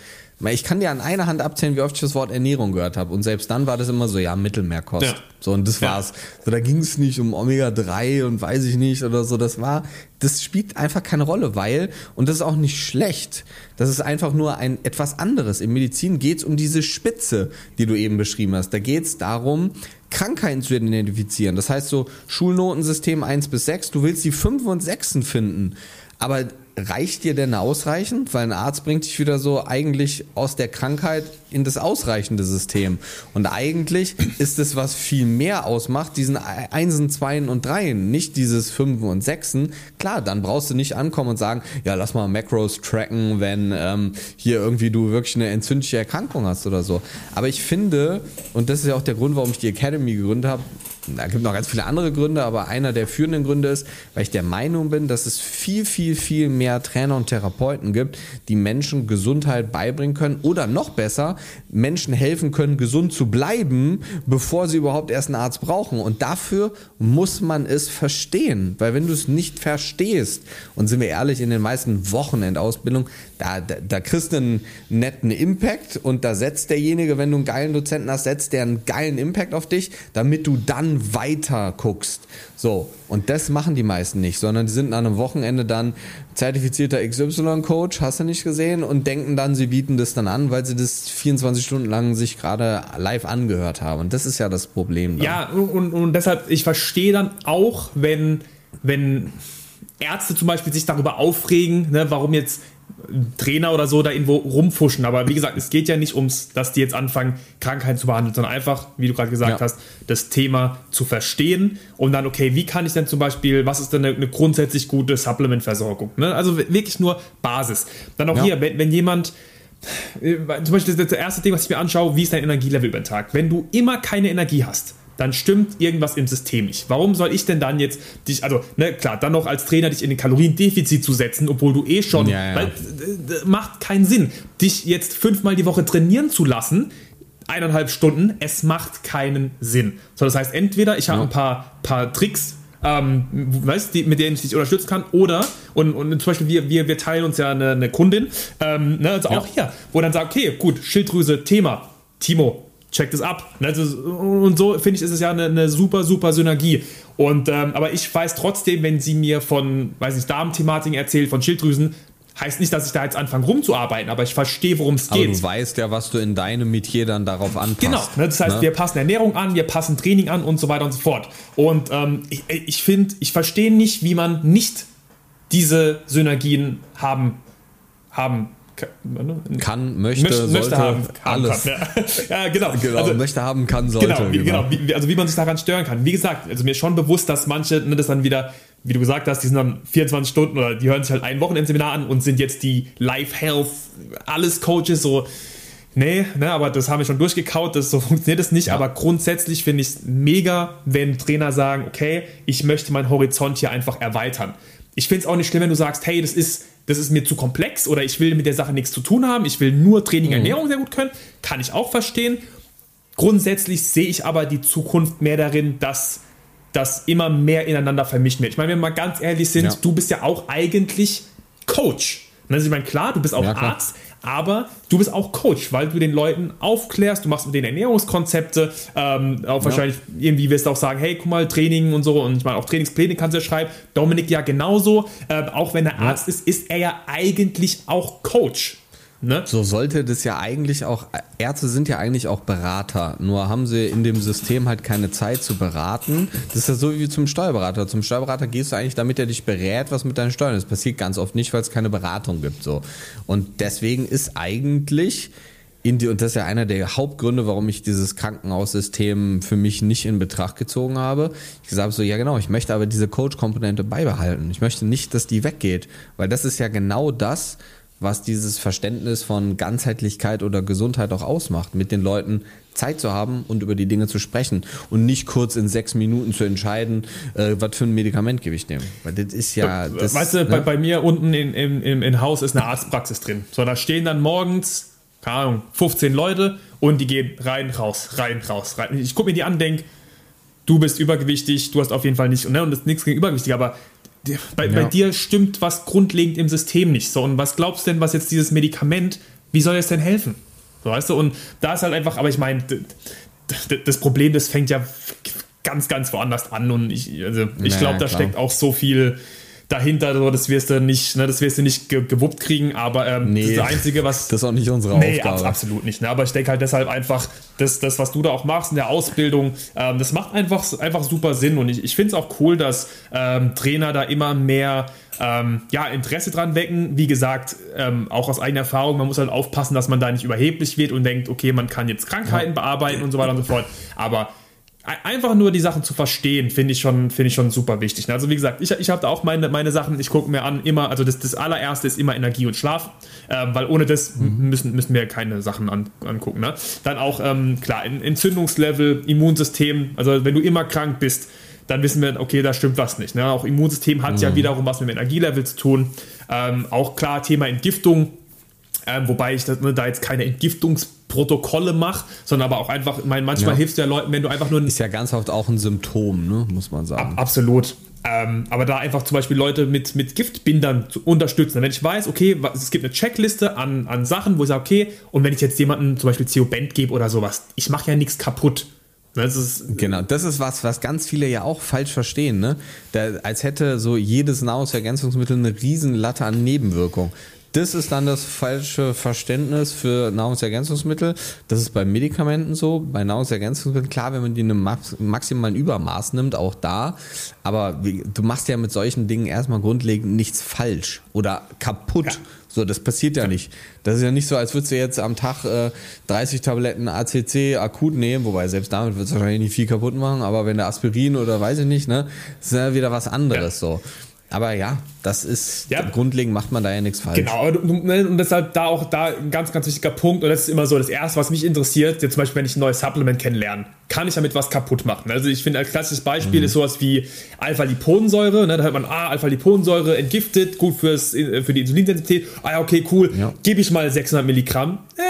Ich kann dir an einer Hand abzählen, wie oft ich das Wort Ernährung gehört habe. Und selbst dann war das immer so, ja, Mittelmeerkost. Ja. So, und das war's. Ja. So, da ging es nicht um Omega-3 und weiß ich nicht oder so. Das war, das spielt einfach keine Rolle, weil, und das ist auch nicht schlecht, das ist einfach nur ein etwas anderes. In Medizin geht's um diese Spitze, die du eben beschrieben hast. Da geht's darum, Krankheiten zu identifizieren. Das heißt so Schulnotensystem 1 bis 6, du willst die 5 und 6 finden. Aber reicht dir denn ausreichend? Weil ein Arzt bringt dich wieder so eigentlich aus der Krankheit in das ausreichende System. Und eigentlich ist es, was viel mehr ausmacht, diesen Einsen, Zweien und Dreien, nicht dieses Fünfen und Sechsen. Klar, dann brauchst du nicht ankommen und sagen, ja, lass mal Macros tracken, wenn ähm, hier irgendwie du wirklich eine entzündliche Erkrankung hast oder so. Aber ich finde, und das ist ja auch der Grund, warum ich die Academy gegründet habe, da gibt noch ganz viele andere Gründe, aber einer der führenden Gründe ist, weil ich der Meinung bin, dass es viel, viel, viel mehr Trainer und Therapeuten gibt, die Menschen Gesundheit beibringen können oder noch besser, Menschen helfen können, gesund zu bleiben, bevor sie überhaupt erst einen Arzt brauchen. Und dafür muss man es verstehen, weil wenn du es nicht verstehst, und sind wir ehrlich, in den meisten Wochenendausbildungen, da, da, da kriegst du einen netten Impact und da setzt derjenige, wenn du einen geilen Dozenten hast, setzt der einen geilen Impact auf dich, damit du dann weiter guckst. So, und das machen die meisten nicht, sondern die sind an einem Wochenende dann zertifizierter XY-Coach, hast du nicht gesehen, und denken dann, sie bieten das dann an, weil sie das 24 Stunden lang sich gerade live angehört haben. Und das ist ja das Problem. Dann. Ja, und, und deshalb, ich verstehe dann auch, wenn, wenn Ärzte zum Beispiel sich darüber aufregen, ne, warum jetzt Trainer oder so da irgendwo rumfuschen. Aber wie gesagt, es geht ja nicht ums, dass die jetzt anfangen, Krankheiten zu behandeln, sondern einfach, wie du gerade gesagt ja. hast, das Thema zu verstehen und dann, okay, wie kann ich denn zum Beispiel, was ist denn eine, eine grundsätzlich gute Supplementversorgung? Ne? Also wirklich nur Basis. Dann auch ja. hier, wenn, wenn jemand äh, zum Beispiel das erste Ding, was ich mir anschaue, wie ist dein Energielevel über den Tag? Wenn du immer keine Energie hast, dann stimmt irgendwas im System nicht. Warum soll ich denn dann jetzt dich, also, ne, klar, dann noch als Trainer dich in den Kaloriendefizit zu setzen, obwohl du eh schon, ja, ja. weil macht keinen Sinn, dich jetzt fünfmal die Woche trainieren zu lassen, eineinhalb Stunden, es macht keinen Sinn. So, das heißt, entweder ich habe ja. ein paar, paar Tricks, ähm, weißt, die, mit denen ich dich unterstützen kann. Oder, und, und zum Beispiel, wir, wir, wir teilen uns ja eine, eine Kundin, ähm, ne, also auch hier, wo dann sagt, okay, gut, Schilddrüse, Thema, Timo, check das ab. Ne, und so finde ich, ist es ja eine, eine super, super Synergie. Und, ähm, aber ich weiß trotzdem, wenn sie mir von, weiß nicht, Darmthematiken erzählt, von Schilddrüsen, heißt nicht, dass ich da jetzt anfange rumzuarbeiten, aber ich verstehe, worum es geht. Aber du weißt ja, was du in deinem Metier dann darauf anpasst. Genau, ne? das heißt, ne? wir passen Ernährung an, wir passen Training an und so weiter und so fort. Und ähm, ich, ich finde, ich verstehe nicht, wie man nicht diese Synergien haben, haben kann, möchte, möchte, sollte, möchte haben, alles. Kann, ja. ja. genau. genau also, möchte haben, kann, sollte. Genau, wie, genau. genau wie, also wie man sich daran stören kann. Wie gesagt, also mir ist schon bewusst, dass manche ne, das dann wieder, wie du gesagt hast, die sind dann 24 Stunden oder die hören sich halt ein Wochenendseminar an und sind jetzt die Life Health, alles Coaches, so. Nee, ne, aber das haben wir schon durchgekaut, das, so funktioniert es nicht. Ja. Aber grundsätzlich finde ich es mega, wenn Trainer sagen, okay, ich möchte meinen Horizont hier einfach erweitern. Ich finde es auch nicht schlimm, wenn du sagst, hey, das ist das ist mir zu komplex oder ich will mit der Sache nichts zu tun haben, ich will nur Training, mhm. Ernährung sehr gut können, kann ich auch verstehen. Grundsätzlich sehe ich aber die Zukunft mehr darin, dass das immer mehr ineinander vermischt wird. Ich meine, wenn wir mal ganz ehrlich sind, ja. du bist ja auch eigentlich Coach. Also ich meine, klar, du bist auch ja, Arzt, aber du bist auch Coach, weil du den Leuten aufklärst, du machst mit denen Ernährungskonzepte, ähm, auch ja. wahrscheinlich irgendwie wirst du auch sagen, hey, guck mal, Training und so und ich meine, auch Trainingspläne kannst du ja schreiben. Dominik ja genauso, äh, auch wenn er Arzt ist, ist er ja eigentlich auch Coach. Ne? So sollte das ja eigentlich auch, Ärzte sind ja eigentlich auch Berater, nur haben sie in dem System halt keine Zeit zu beraten. Das ist ja so wie zum Steuerberater. Zum Steuerberater gehst du eigentlich, damit er dich berät, was mit deinen Steuern ist. Das passiert ganz oft nicht, weil es keine Beratung gibt. So. Und deswegen ist eigentlich in die, und das ist ja einer der Hauptgründe, warum ich dieses Krankenhaussystem für mich nicht in Betracht gezogen habe. Ich gesagt habe so, ja genau, ich möchte aber diese Coach-Komponente beibehalten. Ich möchte nicht, dass die weggeht, weil das ist ja genau das, was dieses Verständnis von Ganzheitlichkeit oder Gesundheit auch ausmacht, mit den Leuten Zeit zu haben und über die Dinge zu sprechen und nicht kurz in sechs Minuten zu entscheiden, äh, was für ein Medikament gebe ich dem. Weil das ist ja. Das, weißt du, ne? bei, bei, mir unten in, in, im, im Haus ist eine Arztpraxis drin. So, da stehen dann morgens, keine Ahnung, 15 Leute und die gehen rein, raus, rein, raus, rein. Ich gucke mir die an, denke, du bist übergewichtig, du hast auf jeden Fall nicht, ne, und das ist nichts gegen übergewichtig, aber bei, ja. bei, dir stimmt was grundlegend im System nicht. So, und was glaubst du denn, was jetzt dieses Medikament, wie soll es denn helfen? So, weißt du, und da ist halt einfach, aber ich meine, das Problem, das fängt ja ganz, ganz woanders an und ich, also ich glaube, da steckt auch so viel dahinter, so, das wirst du nicht, ne, das wirst du nicht ge gewuppt kriegen, aber ähm, nee, das Einzige, was. Das ist auch nicht unsere nee, Aufgabe. absolut nicht. Ne? Aber ich denke halt deshalb einfach, das, das, was du da auch machst in der Ausbildung, ähm, das macht einfach, einfach super Sinn. Und ich, ich finde es auch cool, dass ähm, Trainer da immer mehr ähm, ja, Interesse dran wecken. Wie gesagt, ähm, auch aus eigener Erfahrung, man muss halt aufpassen, dass man da nicht überheblich wird und denkt, okay, man kann jetzt Krankheiten ja. bearbeiten und so weiter und so fort. Aber einfach nur die Sachen zu verstehen, finde ich schon, finde ich schon super wichtig. Also wie gesagt, ich, ich habe da auch meine, meine Sachen, ich gucke mir an, immer, also das, das allererste ist immer Energie und Schlaf, äh, weil ohne das mhm. müssen, müssen wir keine Sachen an, angucken. Ne? Dann auch, ähm, klar, Entzündungslevel, Immunsystem, also wenn du immer krank bist, dann wissen wir, okay, da stimmt was nicht. Ne? Auch Immunsystem hat mhm. ja wiederum was mit dem Energielevel zu tun. Ähm, auch klar, Thema Entgiftung, ähm, wobei ich das, ne, da jetzt keine Entgiftungsprotokolle mache, sondern aber auch einfach, ich meine, manchmal ja. hilfst du ja Leuten, wenn du einfach nur. Ist ja ganz oft auch ein Symptom, ne, muss man sagen. Ab, absolut. Ähm, aber da einfach zum Beispiel Leute mit, mit Giftbindern zu unterstützen. Wenn ich weiß, okay, es gibt eine Checkliste an, an Sachen, wo ich sage, okay, und wenn ich jetzt jemandem zum Beispiel CO-Band gebe oder sowas, ich mache ja nichts kaputt. Das ist, genau, das ist was, was ganz viele ja auch falsch verstehen, ne? Da, als hätte so jedes Nahrungsergänzungsmittel eine riesen Latte an Nebenwirkungen. Das ist dann das falsche Verständnis für Nahrungsergänzungsmittel. Das ist bei Medikamenten so. Bei Nahrungsergänzungsmitteln, klar, wenn man die in einem maximalen Übermaß nimmt, auch da. Aber du machst ja mit solchen Dingen erstmal grundlegend nichts falsch oder kaputt. Ja. So, das passiert ja, nicht. Das ist ja nicht so, als würdest du jetzt am Tag äh, 30 Tabletten ACC akut nehmen, wobei selbst damit wird es wahrscheinlich nicht viel kaputt machen, aber wenn der Aspirin oder weiß ich nicht, ne, ist ja wieder was anderes ja. so. Aber ja, das ist ja. grundlegend macht man da ja nichts falsch. Genau, ne, und deshalb da auch da ein ganz, ganz wichtiger Punkt. Und das ist immer so das Erste, was mich interessiert. Jetzt zum Beispiel, wenn ich ein neues Supplement kennenlerne, kann ich damit was kaputt machen? Also ich finde, als klassisches Beispiel mhm. ist sowas wie Alpha-Liponsäure. Ne? Da hört man, ah, Alpha-Liponsäure entgiftet, gut fürs, für die Insulinsensität. Ah ja, okay, cool. Ja. Gebe ich mal 600 Milligramm. Äh,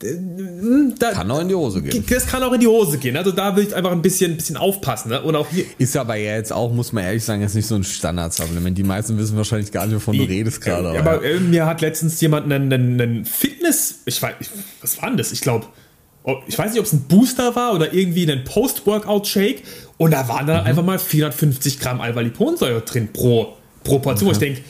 da, kann auch in die Hose gehen. Das kann auch in die Hose gehen. Also da will ich einfach ein bisschen, bisschen aufpassen. Ne? Und auch hier. Ist aber ja jetzt auch, muss man ehrlich sagen, jetzt nicht so ein Standard-Supplement. Die meisten wissen wahrscheinlich gar nicht, wovon du redest gerade. aber, aber äh, mir hat letztens jemand einen, einen, einen Fitness, ich weiß, was war denn das? Ich glaube, oh, ich weiß nicht, ob es ein Booster war oder irgendwie ein Post-Workout-Shake. Und da waren dann mhm. einfach mal 450 Gramm Alpha-Liponsäure drin pro, pro Portion. Mhm. Ich denke,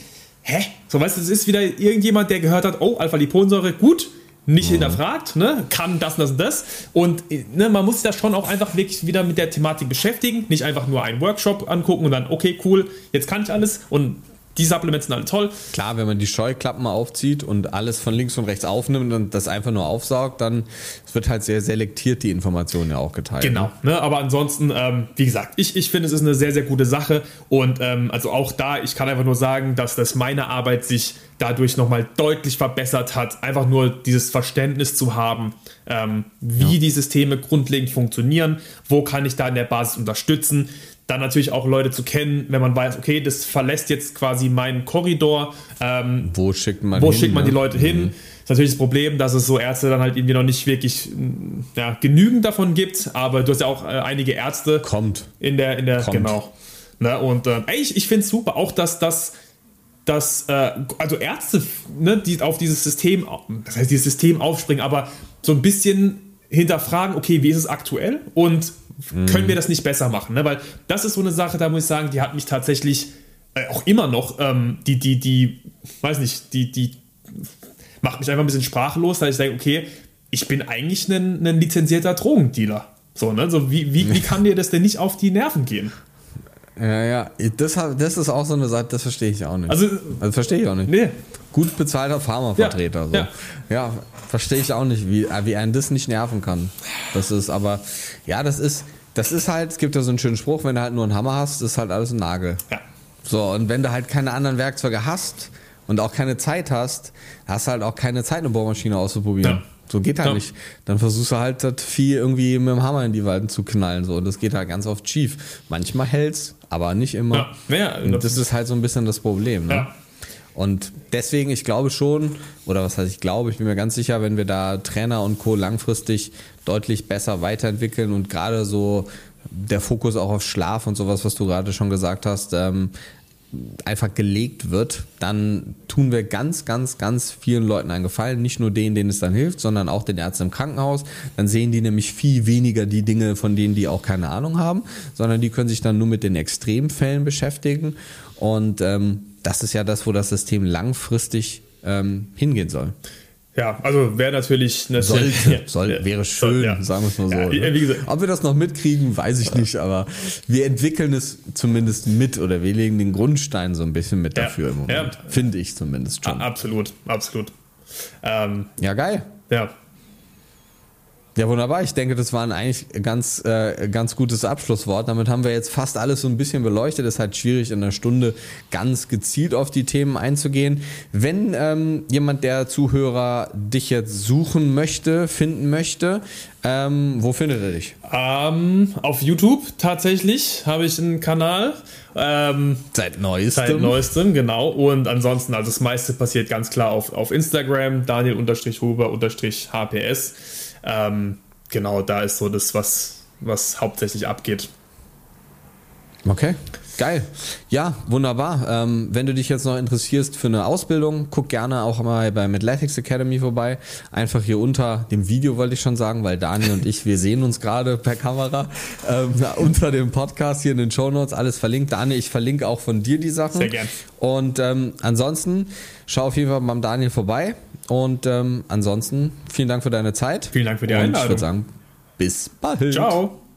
hä? So, weißt du, es ist wieder irgendjemand, der gehört hat, oh, Alpha-Liponsäure, gut nicht mhm. hinterfragt, ne? kann das, das, das. Und ne, man muss sich da schon auch einfach wirklich wieder mit der Thematik beschäftigen. Nicht einfach nur einen Workshop angucken und dann, okay, cool, jetzt kann ich alles und die Supplements sind alle toll. Klar, wenn man die Scheuklappen aufzieht und alles von links und rechts aufnimmt und das einfach nur aufsaugt, dann wird halt sehr selektiert die Informationen ja auch geteilt. Genau, ne? ne? aber ansonsten, ähm, wie gesagt, ich, ich finde, es ist eine sehr, sehr gute Sache und ähm, also auch da, ich kann einfach nur sagen, dass das meine Arbeit sich dadurch nochmal deutlich verbessert hat, einfach nur dieses Verständnis zu haben, ähm, wie ja. die Systeme grundlegend funktionieren, wo kann ich da in der Basis unterstützen, dann natürlich auch Leute zu kennen, wenn man weiß, okay, das verlässt jetzt quasi meinen Korridor. Ähm, wo schickt man, wo hin, schickt man die Leute hin? Mhm. Ist natürlich das Problem, dass es so Ärzte dann halt irgendwie noch nicht wirklich ja, genügend davon gibt, aber du hast ja auch äh, einige Ärzte. Kommt. In der, in der, Kommt. genau. Ne, und äh, ey, ich, ich finde es super, auch dass das dass äh, also Ärzte, ne, die auf dieses System, das heißt dieses System aufspringen, aber so ein bisschen hinterfragen, okay, wie ist es aktuell und können wir das nicht besser machen? Ne? Weil das ist so eine Sache, da muss ich sagen, die hat mich tatsächlich äh, auch immer noch, ähm, die, die, die, weiß nicht, die, die macht mich einfach ein bisschen sprachlos, weil ich denke, okay, ich bin eigentlich ein, ein lizenzierter Drogendealer. So, ne? So, wie, wie, wie kann dir das denn nicht auf die Nerven gehen? Ja, ja, das, das ist auch so eine Seite, das verstehe ich auch nicht. Also, also verstehe ich auch nicht. Nee. Gut bezahlter Pharmavertreter. Ja, so. ja. ja verstehe ich auch nicht, wie, wie einen das nicht nerven kann. Das ist aber, ja, das ist, das ist halt, es gibt ja so einen schönen Spruch, wenn du halt nur einen Hammer hast, ist halt alles ein Nagel. Ja. So, und wenn du halt keine anderen Werkzeuge hast und auch keine Zeit hast, hast du halt auch keine Zeit, eine Bohrmaschine auszuprobieren. Ja. So geht halt Ja. nicht. Dann versuchst du halt das Vieh irgendwie mit dem Hammer in die Walden zu knallen. So. Und das geht halt ganz oft schief. Manchmal hält's, aber nicht immer. Ja. Ja, und das ist halt so ein bisschen das Problem. Ne? Ja. Und deswegen, ich glaube schon, oder was heißt ich glaube, ich bin mir ganz sicher, wenn wir da Trainer und Co. langfristig deutlich besser weiterentwickeln und gerade so der Fokus auch auf Schlaf und sowas, was du gerade schon gesagt hast, ähm, einfach gelegt wird, dann tun wir ganz, ganz, ganz vielen Leuten einen Gefallen. Nicht nur denen, denen es dann hilft, sondern auch den Ärzten im Krankenhaus. Dann sehen die nämlich viel weniger die Dinge, von denen die auch keine Ahnung haben, sondern die können sich dann nur mit den Extremfällen beschäftigen. Und ähm, das ist ja das, wo das System langfristig ähm, hingehen soll. Ja, also wäre natürlich eine Sollte, Ja, soll, ja, wäre schön, ja. sagen wir es mal so. Ja, ne? wie gesagt- Ob wir das noch mitkriegen, weiß ich nicht, aber wir entwickeln es zumindest mit oder wir legen den Grundstein so ein bisschen mit Ja, dafür im Moment. ja. Finde ich zumindest schon. Absolut, absolut. Ähm, Ja, geil. ja, Ja, wunderbar. Ich denke, das war ein eigentlich ganz, äh, ganz gutes Abschlusswort. Damit haben wir jetzt fast alles so ein bisschen beleuchtet. Es ist halt schwierig, in einer Stunde ganz gezielt auf die Themen einzugehen. Wenn ähm, jemand der Zuhörer dich jetzt suchen möchte, finden möchte, ähm, wo findet er dich? ähm, auf YouTube tatsächlich habe ich einen Kanal. Ähm, Seit neuestem. Seit neuestem, genau. Und ansonsten, also das meiste passiert ganz klar auf, auf Instagram, Daniel-Huber-HPS. Ähm, genau, da ist so das, was, was hauptsächlich abgeht. Okay, geil. Ja, wunderbar. Ähm, wenn du dich jetzt noch interessierst für eine Ausbildung, guck gerne auch mal bei Athletics Academy vorbei. Einfach hier unter dem Video wollte ich schon sagen, weil Daniel und ich, wir sehen uns gerade per Kamera ähm, unter dem Podcast hier in den Show Notes alles verlinkt. Daniel, ich verlinke auch von dir die Sachen. Sehr gern. Und ähm, ansonsten schau auf jeden Fall beim Daniel vorbei. Und ähm, ansonsten vielen Dank für deine Zeit. Vielen Dank für die und Ich Einladung. würde sagen, bis bald. Ciao.